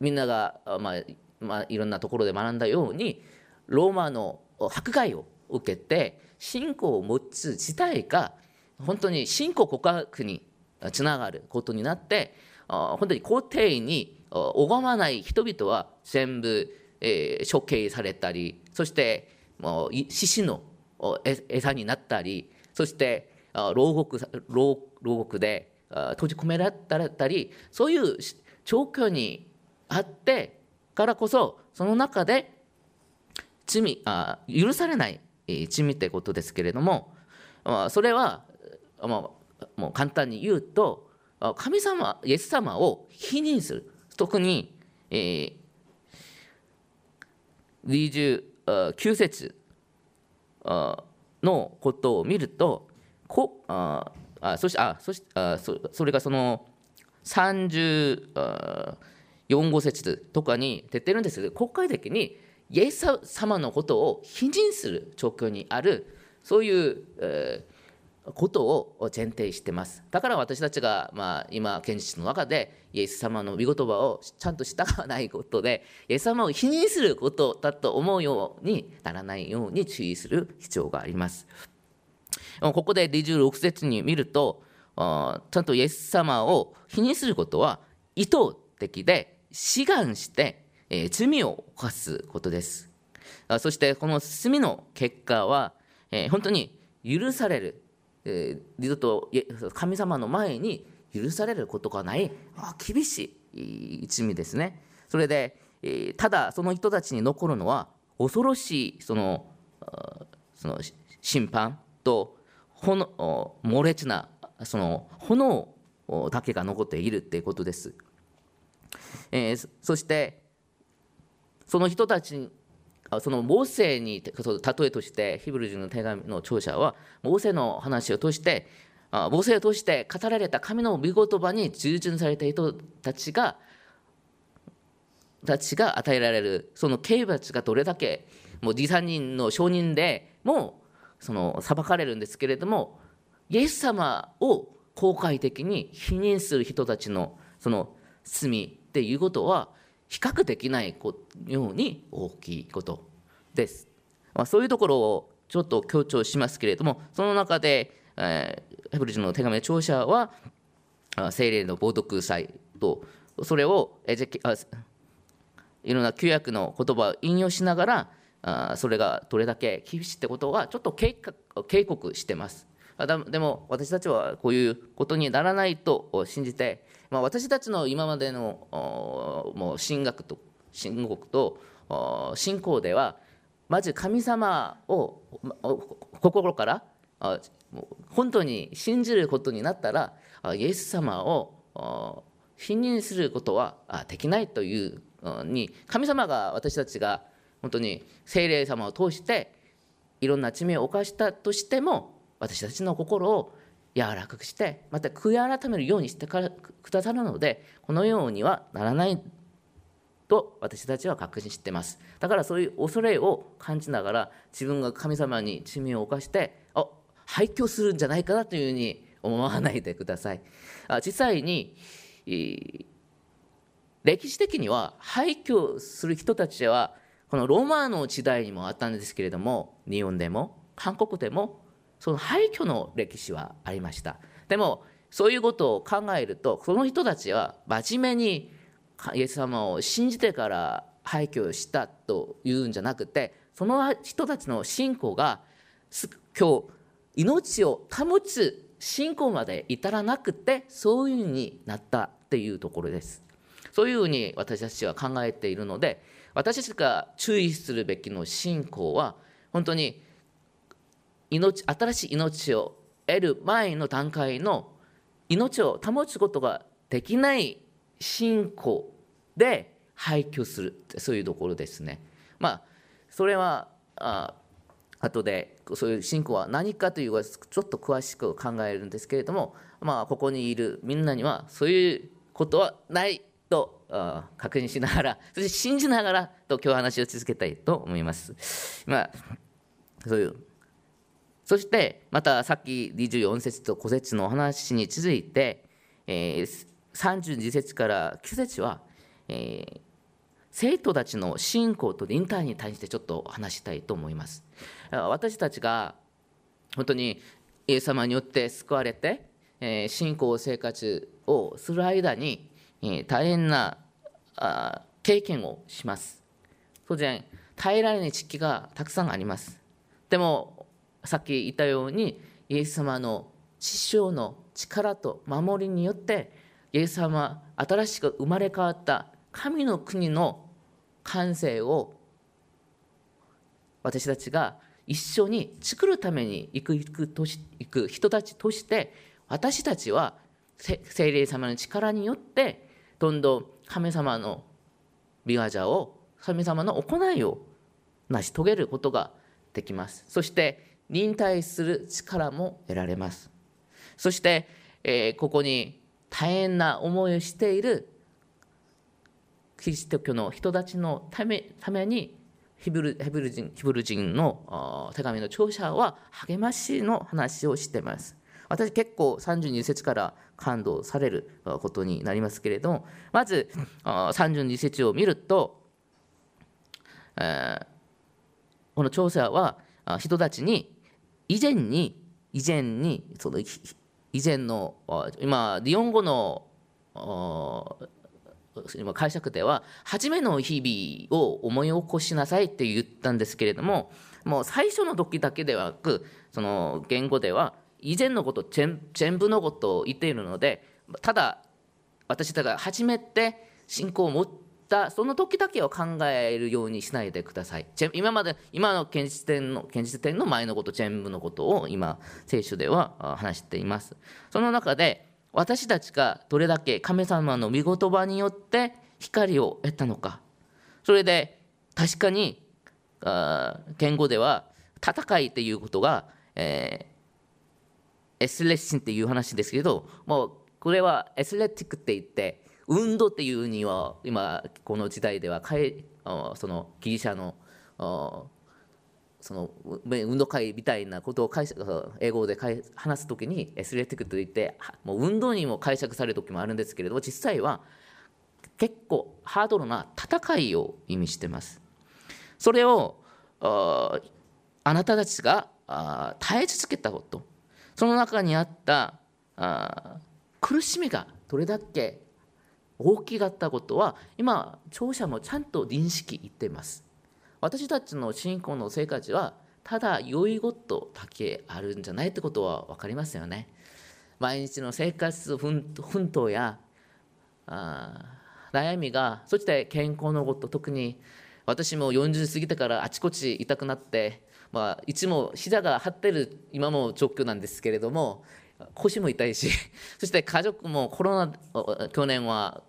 みんなが、まあ、まあ、いろんなところで学んだようにローマの迫害を受けて信仰を持つ自体が本当に信仰告白につながることになって本当に皇帝に拝まない人々は全部、え、処刑されたりそしてもう獅子の餌になったりそして牢獄牢獄で閉じ込められたりそういう状況にあってからこそその中で罪あ許されない罪ってことですけれどもそれはもう簡単に言うと神様イエス様を否認する。特に、えー、29節のことを見るとこああそしてあそしあそそれがその34号節とかに出てるんですけど国会的にイエス様のことを否認する状況にあるそういう、えー、ことを前提してます。だから私たちが、まあ、今現実の中でイエス様の御言葉をちゃんと従わないことでイエス様を否認することだと思うようにならないように注意する必要があります。ここで26節に見るとちゃんとイエス様を否認することは意図的で志願して、え、罪を犯すことです。そしてこの罪の結果は、え、本当に許される、えー、二度と神様の前に許されることがない厳しい罪ですね。それで、え、ただその人たちに残るのは恐ろしいそのその審判と炎猛烈なその炎だけが残っているっていうことです。え、そしてその人たちそのモーセに例えとしてヒブル人の手紙の著者はモーセの話を通してモーセを通して語られた神の御言葉に従順された人たちがたちが与えられるその刑罰がどれだけもう持参人の証人でもその裁かれるんですけれどもイエス様を公開的に否認する人たちのその罪っていうことは比較できないように大きいことです。まあ、そういうところをちょっと強調しますけれどもその中で、えー、ヘブル人の手紙の聴者は精霊の冒涜祭とそれをエゼキあいろんな旧約の言葉を引用しながらあそれがどれだけ厳しいってことはちょっと警告してます。でも私たちはこういうことにならないと信じてまあ、私たちの今までのもう神学と神国と信仰ではまず神様を心から本当に信じることになったらイエス様を信任することはできないというに神様が私たちが本当に精霊様を通していろんな罪を犯したとしても私たちの心を柔らかくしてまた悔い改めるようにしてくださるのでこのようにはならないと私たちは確信してます。だからそういう恐れを感じながら自分が神様に罪を犯してあ廃墟するんじゃないかなというふうに思わないでください。あ実際に歴史的には廃墟する人たちはこのローマの時代にもあったんですけれども日本でも韓国でもその廃墟の歴史はありました。でもそういうことを考えるとその人たちは真面目にイエス様を信じてから廃墟をしたというんじゃなくてその人たちの信仰が今日命を保つ信仰まで至らなくてそういうふうになったっていうところです。そういうふうに私たちは考えているので私たちが注意するべきの信仰は本当に命新しい命を得る前の段階の命を保つことができない信仰で廃墟するそういうところですね。まあそれはあ後でそういう信仰は何かというのはちょっと詳しく考えるんですけれども、まあ、ここにいるみんなにはそういうことはないと確認しながら [LAUGHS] そして信じながらと今日話を続けたいと思います。まあ、そういうそしてまたさっき24節と5節のお話に続いて、えー、32節から9節は、えー、生徒たちの信仰と忍耐に対してちょっと話したいと思います。私たちが本当にイエス様によって救われて、えー、信仰生活をする間に、えー、大変なあ経験をします。当然、耐えられない時期がたくさんあります。でも、さっき言ったように、イエス様の師匠の力と守りによって、イエス様、新しく生まれ変わった神の国の感性を私たちが一緒に作るために行く行くとし行く人たちとして私たちは聖霊様の力によってどんどん神様の美業を神様の行いを成し遂げることができます。そして忍耐する力も得られますそして、えー、ここに大変な思いをしているキリスト教の人たちのためためにヒブルヘブル人ヒブル人の手紙の著者は励ましの話をしています。私結構32節から感動されることになりますけれどもまず32節を見ると、え、この調査は人たちに以前に以前にその以前の今日本語の解釈では初めの日々を思い起こしなさいって言ったんですけれどももう最初の時だけではなくその言語では以前のこと全部のことを言っているのでただ私たちが初めて信仰を持ってたその時だけを考えるようにしないでください。今まで今の現実点の現実点の前のこと全部のことを今聖書では話しています。その中で私たちがどれだけ神様の御言葉によって光を得たのか。それで確かに言語では戦いっていうことが、えー、エスレッシンっていう話ですけどもうこれはエスレティックって言って運動っていうには今この時代ではそのギリシャのその運動会みたいなことを解釈英語で話す時にエスレティックといってもう運動にも解釈される時もあるんですけれども実際は結構ハードルな戦いを意味してます。それをあなたたちが耐え続けたことその中にあったあ苦しみがどれだけ大きかったことは今聴者もちゃんと認識言ってます。私たちの信仰の生活はただ良いことだけあるんじゃないってことは分かりますよね。毎日の生活奮闘や悩みがそして健康のこと特に私も40過ぎてからあちこち痛くなって、まあ、いつも膝が張ってる今も状況なんですけれども腰も痛いし [LAUGHS] そして家族もコロナ去年は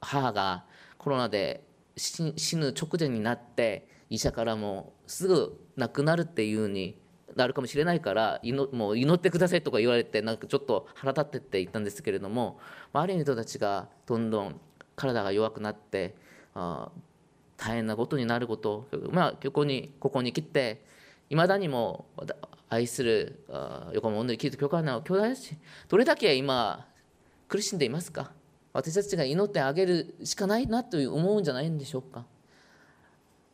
母がコロナで死ぬ直前になって医者からもすぐ亡くなるっていうになるかもしれないからもう祈ってくださいとか言われてなんかちょっと腹立ってって言ったんですけれども周りの人たちがどんどん体が弱くなって大変なことになることまあここにここに来ていまだにも愛する横浜温度キリスト教会の兄弟たちどれだけ今苦しんでいますか？私たちが祈ってあげるしかないなと思うんじゃないんでしょうか？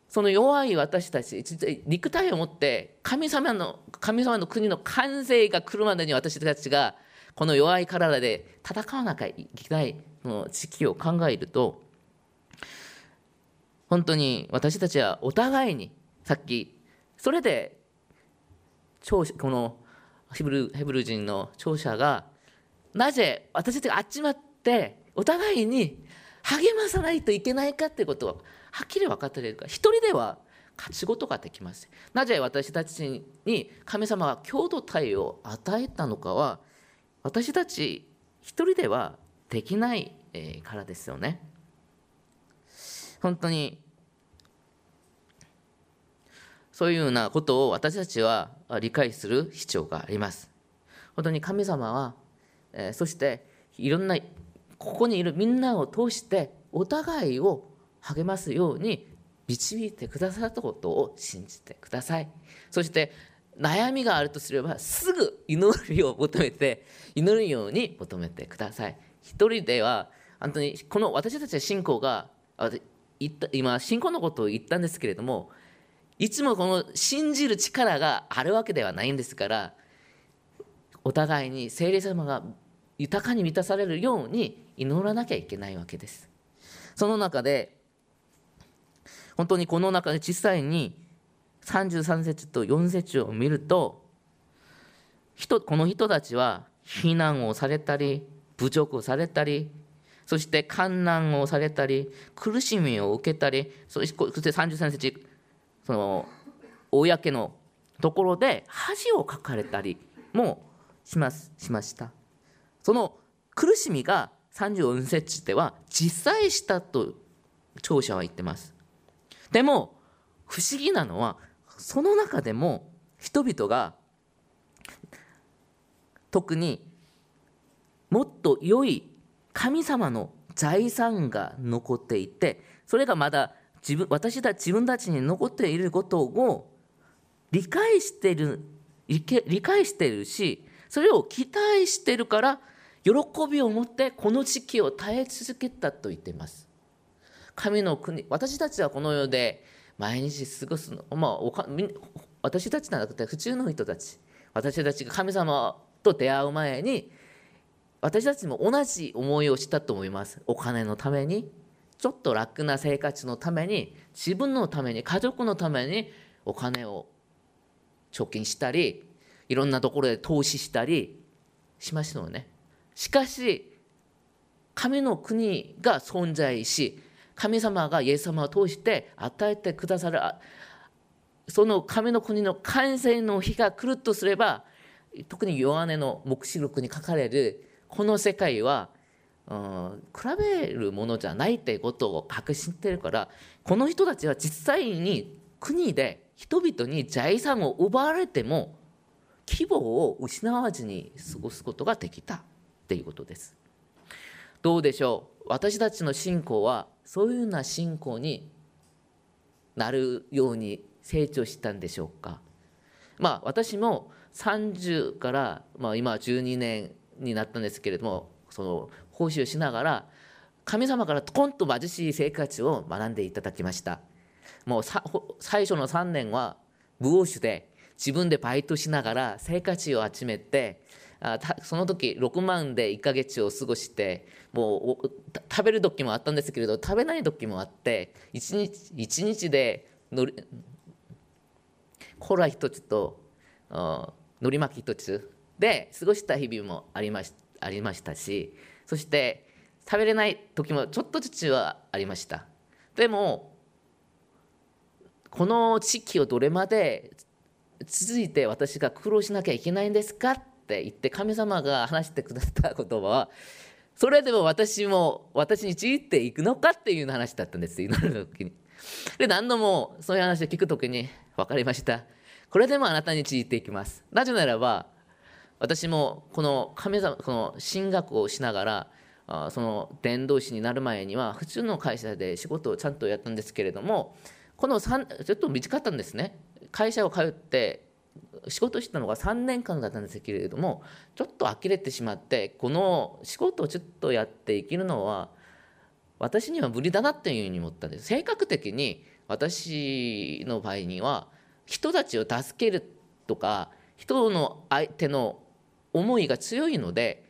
その弱い私たち肉体を持って神様の神様の国の完成が来るまでに私たちがこの弱い体で戦わなきゃいけないの時期を考えると本当に私たちはお互いにさっきそれでこのヘブルヘブル人の聴者がなぜ私たちが集まってお互いに励まさないといけないかってことをはっきり分かっているから一人では勝ち事ができますなぜ私たちに神様が共同体を与えたのかは私たち一人ではできないからですよね。本当にそういうようなことを私たちは理解する必要があります。本当に神様は、えそしていろんなここにいるみんなを通してお互いを励ますように導いてくださったことを信じてください。そして悩みがあるとすればすぐ祈りを求めて祈るように求めてください。一人では本当にこの私たちの信仰が今信仰のことを言ったんですけれどもいつもこの信じる力があるわけではないんですからお互いに聖霊様が豊かに満たされるように祈らなきゃいけないわけです。その中で本当にこの中で実際に33節と4節を見ると人この人たちは非難をされたり侮辱をされたりそして観難をされたり苦しみを受けたりそして33節その公のところで恥をかかれたりもしますしましたその苦しみが34節では実際したと聴者は言ってますでも不思議なのはその中でも人々が特にもっと良い神様の財産が残っていてそれがまだ自分私たち自分たちに残っていることを理解している理解しているしそれを期待しているから喜びを持ってこの時期を耐え続けたと言っています。神の国私たちはこの世で毎日過ごすの、まあ、おか私たちじゃなくて普通の人たち。私たちが神様と出会う前に私たちも同じ思いをしたと思います。お金のためにちょっと楽な生活のために自分のために家族のためにお金を貯金したりいろんなところで投資したりしましたよね。しかし神の国が存在し神様がイエス様を通して与えてくださるその神の国の完成の日が来るとすれば特にヨハネの黙示録に書かれるこの世界は、うん、比べるものじゃないってことを確信してるからこの人たちは実際に国で人々に財産を奪われても希望を失わずに過ごすことができたっていうことです。どうでしょう？私たちの信仰はそういうような信仰になるように成長したんでしょうか？まあ私も30から、まあ、今12年になったんですけれどもその奉仕をしながら神様からコンと貧しい生活を学んでいただきました。もう最初の3年は無王主で自分でバイトしながら生活を集めてあその時6万で1ヶ月を過ごしてもう食べる時もあったんですけれど食べない時もあって1日 ,1 日でのりコーラ1つとのり巻き1つで過ごした日々もありましたありましたしそして食べれない時もちょっとずつはありました。でもこの時期をどれまで続いて私が苦労しなきゃいけないんですかって言って神様が話してくださった言葉はそれでも私も私についていくのかっていう話だったんです祈る時に。で何度もそういう話を聞く時に分かりました。これでもあなたについていきます。なぜならば私もこの神様この進学をしながらあその伝道師になる前には普通の会社で仕事をちゃんとやったんですけれどもこの3ちょっと短かったんですね。会社を通って仕事したのが3年間だったんですけれどもちょっと呆れてしまってこの仕事をちょっとやって生きるのは私には無理だなっていうふうに思ったんです。性格的に私の場合には人たちを助けるとか人の相手の思いが強いので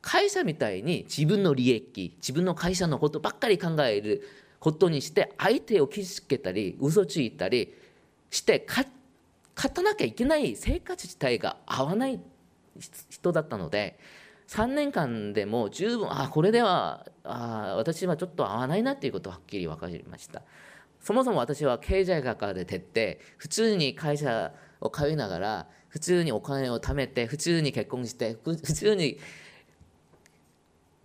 会社みたいに自分の利益自分の会社のことばっかり考えることにして相手を傷つけたり嘘ついたりして勝勝たなきゃいけない生活自体が合わない人だったので3年間でも十分あこれではあ私はちょっと合わないなっていうことははっきり分かりました。そもそも私は経済学科で徹って普通に会社を通いながら普通にお金を貯めて普通に結婚して普通に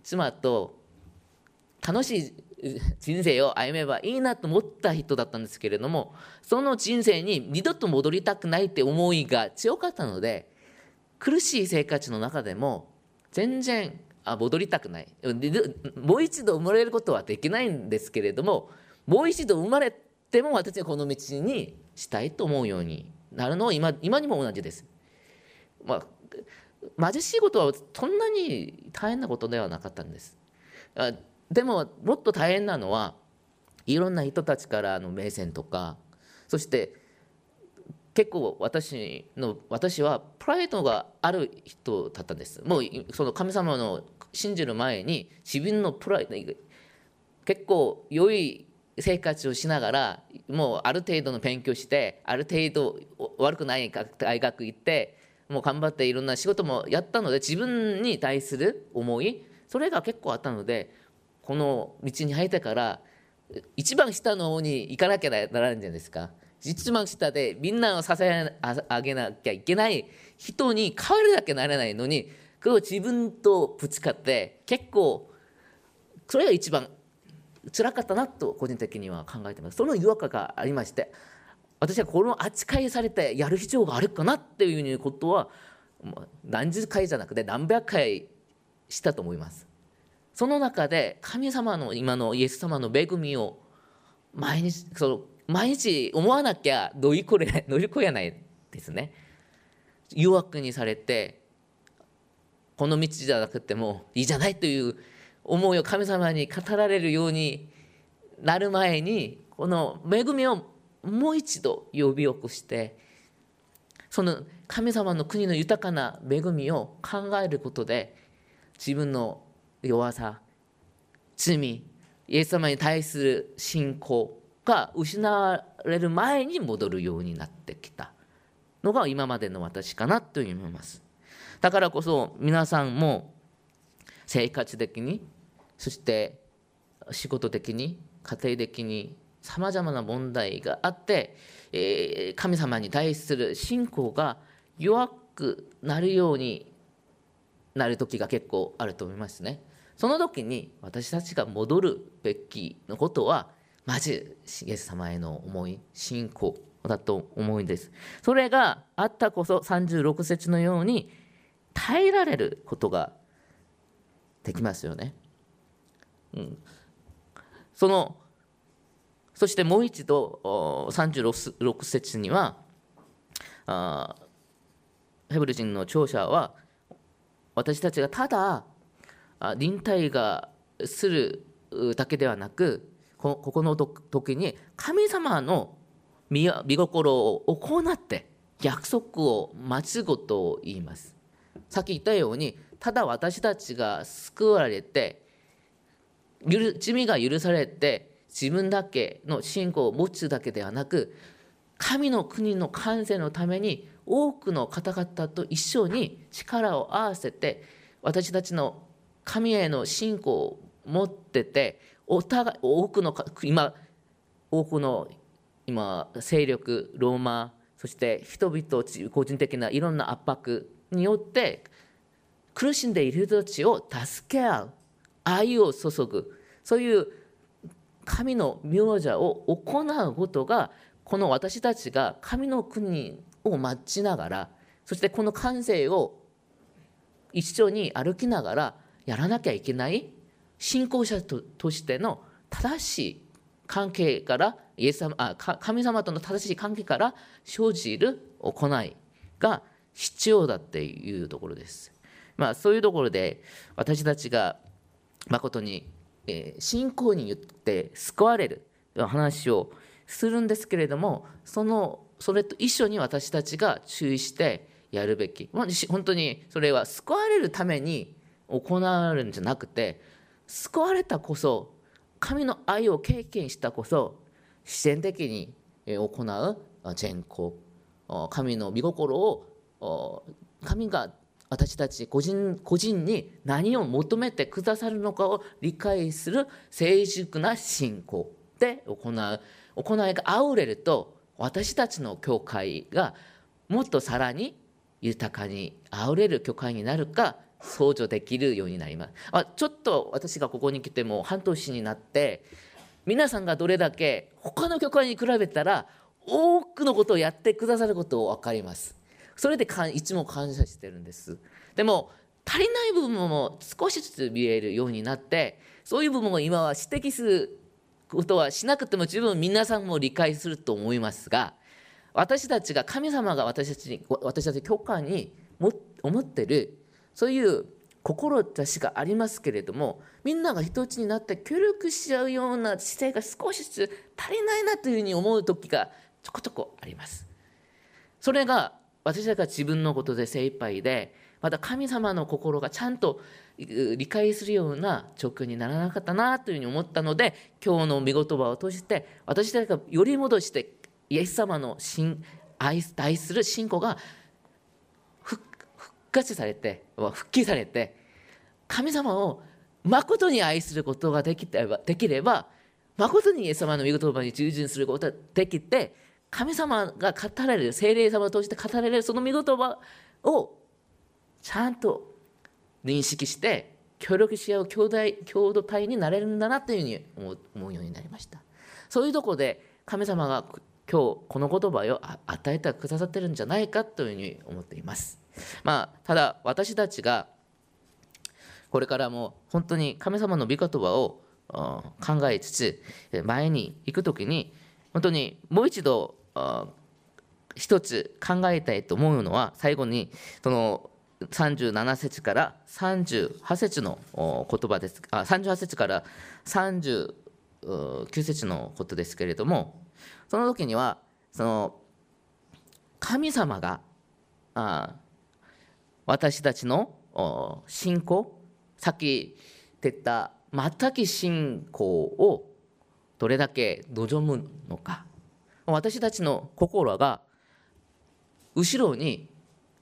妻と楽しい人生を歩めばいいなと思った人だったんですけれどもその人生に二度と戻りたくないって思いが強かったので苦しい生活の中でも全然あ戻りたくない。もう一度生まれることはできないんですけれどももう一度生まれても私はこの道にしたいと思うようになるのは今今にも同じです。まあ、貧しいことはそんなに大変なことではなかったんです。あでももっと大変なのはいろんな人たちからの名線とかそして結構私の私はプライドがある人だったんですもうその神様の信じる前に自分のプライド結構良い生活をしながらもうある程度の勉強してある程度悪くない大学行ってもう頑張っていろんな仕事もやったので自分に対する思いそれが結構あったのでこの道に入ってから一番下の方に行かなきゃならないんじゃないですか。一番下でみんなを支え上げなきゃいけない人に変わるだけなれないのにこれを自分とぶつかって結構それが一番辛かったなと個人的には考えてます。その違和感がありまして私はこの扱いされてやる必要があるかなっていうことは何十回じゃなくて何百回したと思います。その中で神様の今のイエス様の恵みを毎日その毎日思わなきゃ乗り越え乗り越えないですね。誘惑にされてこの道じゃなくてもいいじゃないという思いを神様に語られるようになる前にこの恵みをもう一度呼び起こしてその神様の国の豊かな恵みを考えることで自分の弱さ罪イエス様に対する信仰が失われる前に戻るようになってきた。のが今までの私かなと思います。だからこそ皆さんも生活的にそして仕事的に家庭的にさまざまな問題があって、えー、神様に対する信仰が弱くなるようになる時が結構あると思いますね。その時に私たちが戻るべきのことはまずイエス様への思い信仰だと思うんです。それがあったこそ36節のように耐えられることができますよね。うん、そのそしてもう一度36節にはあヘブル人の聴者は私たちがただ臨退がするだけではなくここの時に神様の見心を行って約束を待つことを言います。さっき言ったようにただ私たちが救われて罪が許されて自分だけの信仰を持つだけではなく神の国の完成のために多くの方々と一緒に力を合わせて私たちの神への信仰を持っててお互い多くの今多くの今勢力ローマそして人々個人的ないろんな圧迫によって苦しんでいる人たちを助け合う。愛を注ぐそういう神の名者を行うことがこの私たちが神の国を待ちながらそしてこの感性を一緒に歩きながらやらなきゃいけない信仰者としての正しい関係からイエス様あ神様との正しい関係から生じる行いが必要だっていうところです。まあ、そういうところで私たちが誠にえー、信仰によって救われる話をするんですけれどもそのそれと一緒に私たちが注意してやるべき、まあ、本当にそれは救われるために行われるんじゃなくて救われたこそ神の愛を経験したこそ自然的に行う善行。神の御心を神が私たち個人個人に何を求めてくださるのかを理解する成熟な信仰で行う行いがあふれると私たちの教会がもっとさらに豊かにあふれる教会になるか相乗できるようになりますあちょっと私がここに来ても半年になって皆さんがどれだけ他の教会に比べたら多くのことをやってくださることを分かりますそれでかいつも感謝してるんですでも足りない部分も少しずつ見えるようになってそういう部分を今は指摘することはしなくても十分皆さんも理解すると思いますが私たちが神様が私たちに私たち教会に思ってるそういう志がありますけれどもみんなが一つになって協力し合うような姿勢が少しずつ足りないなというふうに思う時がちょこちょこあります。それが私たちが自分のことで精一杯でまた神様の心がちゃんと理解するような状況にならなかったなというふうに思ったので今日の見言葉を通して私たちがより戻してイエス様の愛愛する信仰が復活されて復帰されて神様を誠に愛することができればできれば誠にイエス様の御言葉に従順することができて神様が語られる精霊様を通して語られるその御言葉をちゃんと認識して協力し合う兄弟共同体になれるんだなというふうに思うようになりました。そういうとこで神様が今日この言葉を与えてくださってるんじゃないかというふうに思っています。まあただ私たちがこれからも本当に神様の御言葉を考えつつ前に行く時に本当にもう一度一つ考えたいと思うのは最後にその37節から38節の言葉です。あ38節から39節のことですけれどもその時にはその神様があ私たちの信仰さっき言った全き信仰をどれだけ望むのか。私たちの心が後ろに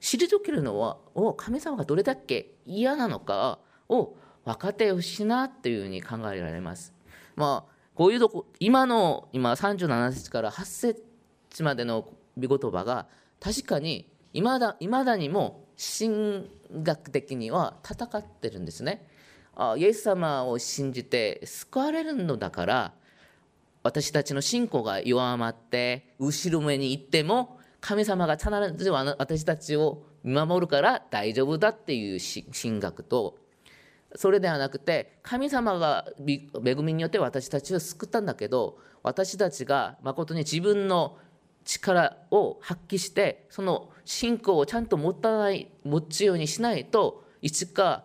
退けるのは神様がどれだけ嫌なのかを分かってほしいなというふうに考えられます。まあこういうとこ今の今37節から8節までの見言葉が確かにいまだ未だにも神学的には戦ってるんですね。イエス様を信じて救われるのだから私たちの信仰が弱まって後ろ目に行っても神様が必ず私たちを見守るから大丈夫だっていう神学とそれではなくて神様が恵みによって私たちを救ったんだけど私たちが誠に自分の力を発揮してその信仰をちゃんと持たない持つようにしないといつか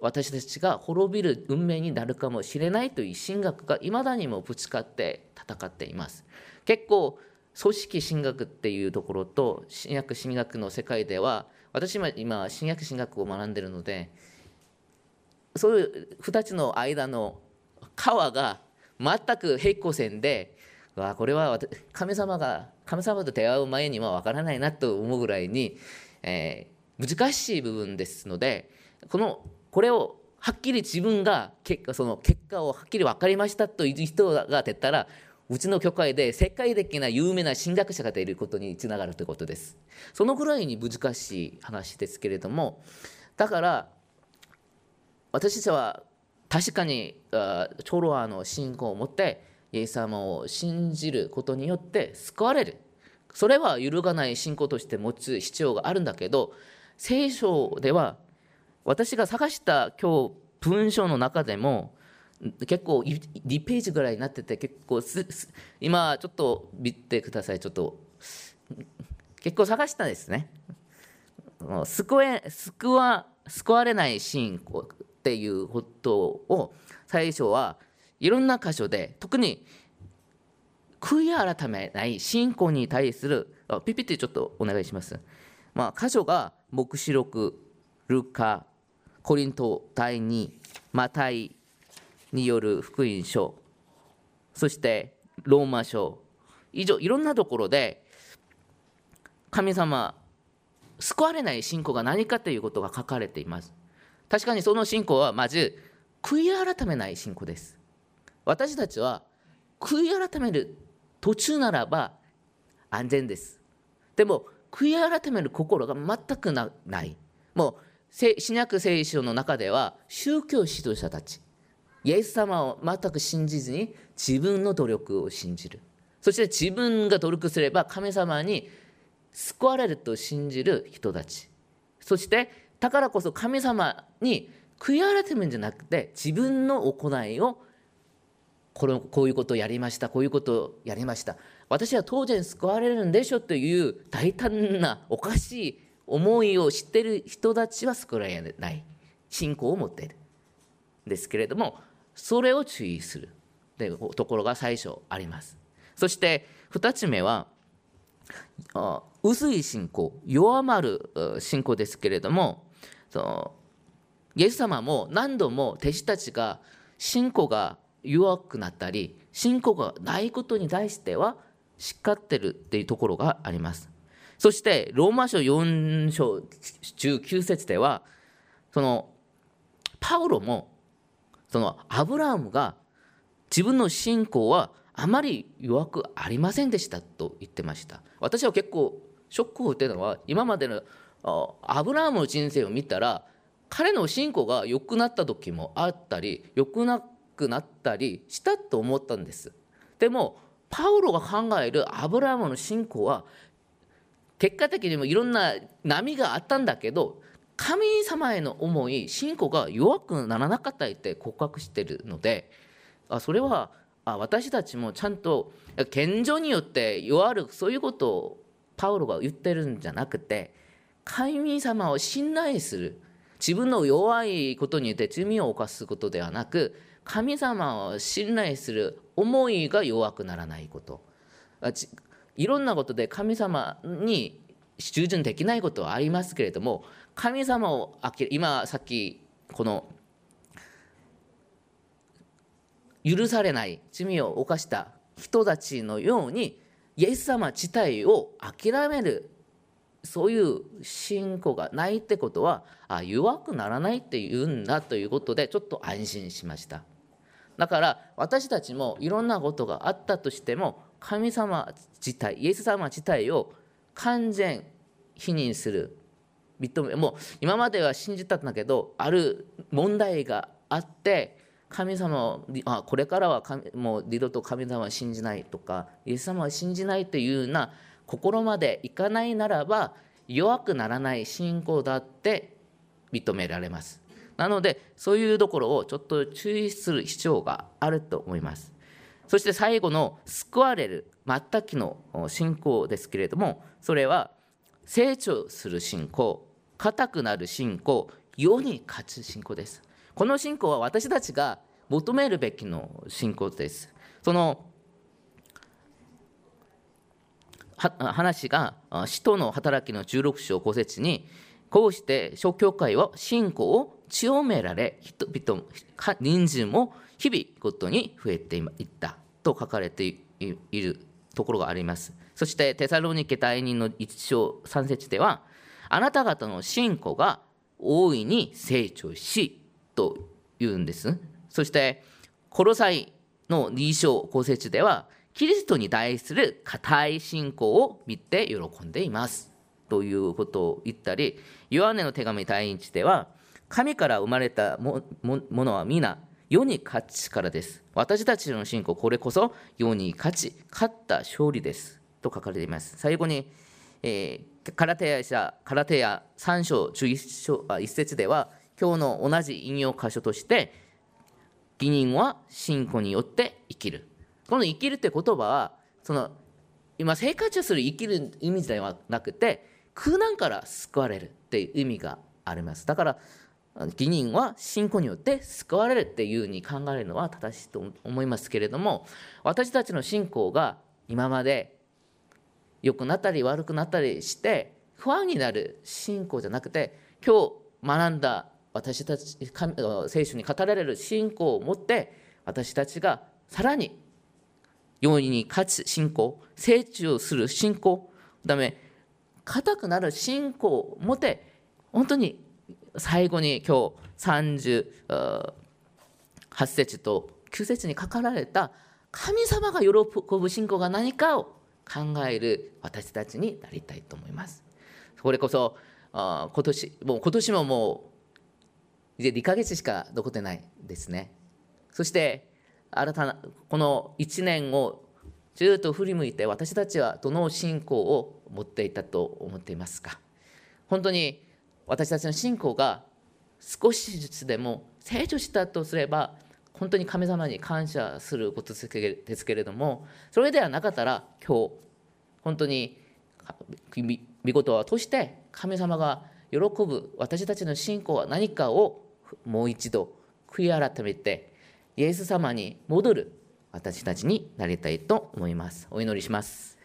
私たちが滅びる運命になるかもしれないという神学がいまだにもぶつかって戦っています。結構組織神学っていうところと新約神学の世界では私も今新約神学を学んでるのでそういう2つの間の川が全く平行線でわこれは神様が神様と出会う前には分からないなと思うぐらいに、えー、難しい部分ですのでこのこれをはっきり自分が結果その結果をはっきり分かりましたという人が出たらうちの教会で世界的な有名な神学者が出ることにつながるということです。そのぐらいに難しい話ですけれどもだから私たちは確かにチョロアの信仰を持ってイエス様を信じることによって救われるそれは揺るがない信仰として持つ必要があるんだけど聖書では私が探した今日文章の中でも結構2ページぐらいになってて結構今ちょっと見てくださいちょっと。結構探したんですね。救え救わ救われない信仰っていうことを最初はいろんな箇所で特に悔い改めない信仰に対するピピってちょっとお願いします、まあ、箇所が黙示録ルカコリント第2マタイによる福音書。そしてローマ書。以上いろんなところで神様救われない信仰が何かということが書かれています。確かにその信仰はまず悔い改めない信仰です。私たちは悔い改める途中ならば安全です。でも悔い改める心が全くない。もう新約聖書の中では宗教指導者たちイエス様を全く信じずに自分の努力を信じる。そして自分が努力すれば神様に救われると信じる人たち。そしてだからこそ神様に悔い改めるんじゃなくて自分の行いをこれこういうことをやりましたこういうことをやりました。私は当然救われるんでしょという大胆なおかしい思いを知っている人たちは救われない。信仰を持っている。ですけれどもそれを注意する。というところが最初あります。そして2つ目は薄い信仰弱まる信仰ですけれどもそのイエス様も何度も弟子たちが信仰が弱くなったり信仰がないことに対しては叱ってるっていうところがあります。そしてローマ書4章19節ではそのパウロもそのアブラハムが自分の信仰はあまり弱くありませんでしたと言ってました。私は結構ショックを受けたのは今までのアブラハムの人生を見たら彼の信仰が良くなった時もあったり良くなくなったりしたと思ったんです。でもパウロが考えるアブラハムの信仰は結果的にもいろんな波があったんだけど神様への思い信仰が弱くならなかったって告白してるのであそれはあ私たちもちゃんと謙譲によって弱るそういうことをパウロが言ってるんじゃなくて神様を信頼する自分の弱いことによって罪を犯すことではなく神様を信頼する思いが弱くならないこと。いろんなことで神様に従順できないことはありますけれども神様を今さっきこの許されない罪を犯した人たちのようにイエス様自体を諦めるそういう信仰がないってことはあ弱くならないって言うんだということでちょっと安心しました。だから私たちもいろんなことがあったとしても神様自体イエス様自体を完全否認する。認めもう今までは信じたんだけどある問題があって神様をあこれからは神もう二度と神様は信じないとかイエス様は信じないというような心までいかないならば弱くならない信仰だって認められます。なのでそういうところをちょっと注意する必要があると思います。そして最後の救われる全くの信仰ですけれどもそれは成長する信仰固くなる信仰世に勝つ信仰ですこの信仰は私たちが求めるべきの信仰です。その話が使徒の働きの16章5節にこうして諸教会は信仰を強められ人々人数も日々ごとに増えていったと書かれているところがありますそしてテサロニケ第2の1章3節ではあなた方の信仰が大いに成長しと言うんです。そして、コロサイの2章公節では、キリストに対する固い信仰を見て喜んでいます。ということを言ったり、ヨハネの手紙第一では、神から生まれたものは皆、世に勝ちからです。私たちの信仰、これこそ世に勝ち、勝った勝利です。と書かれています。最後に、えー、カラテヤ者、カラテヤ3章11章あ1節では、今日の同じ引用箇所として義人は信仰によって生きるこの生きるって言葉はその今生活をする生きる意味ではなくて苦難から救われるっていう意味がありますだから義人は信仰によって救われるっていうふうに考えるのは正しいと思いますけれども私たちの信仰が今まで良くなったり悪くなったりして不安になる信仰じゃなくて今日学んだ私たち聖書に語られる信仰を持って私たちがさらに容易に勝つ信仰成長する信仰ため固くなる信仰を持って本当に最後に今日38節と9節に書かれた神様が喜ぶ信仰が何かを考える私たちになりたいと思います。これこそ今年もう今年ももう2ヶ月しか残ってないですね。そして新たなこの1年をずっと振り向いて私たちはどの信仰を持っていたと思っていますか？本当に私たちの信仰が少しずつでも成長したとすれば本当に神様に感謝することですけれどもそれではなかったら今日本当に見事を通して神様が喜ぶ私たちの信仰は何かをもう一度悔い改めてイエス様に戻る私たちになりたいと思います。お祈りします。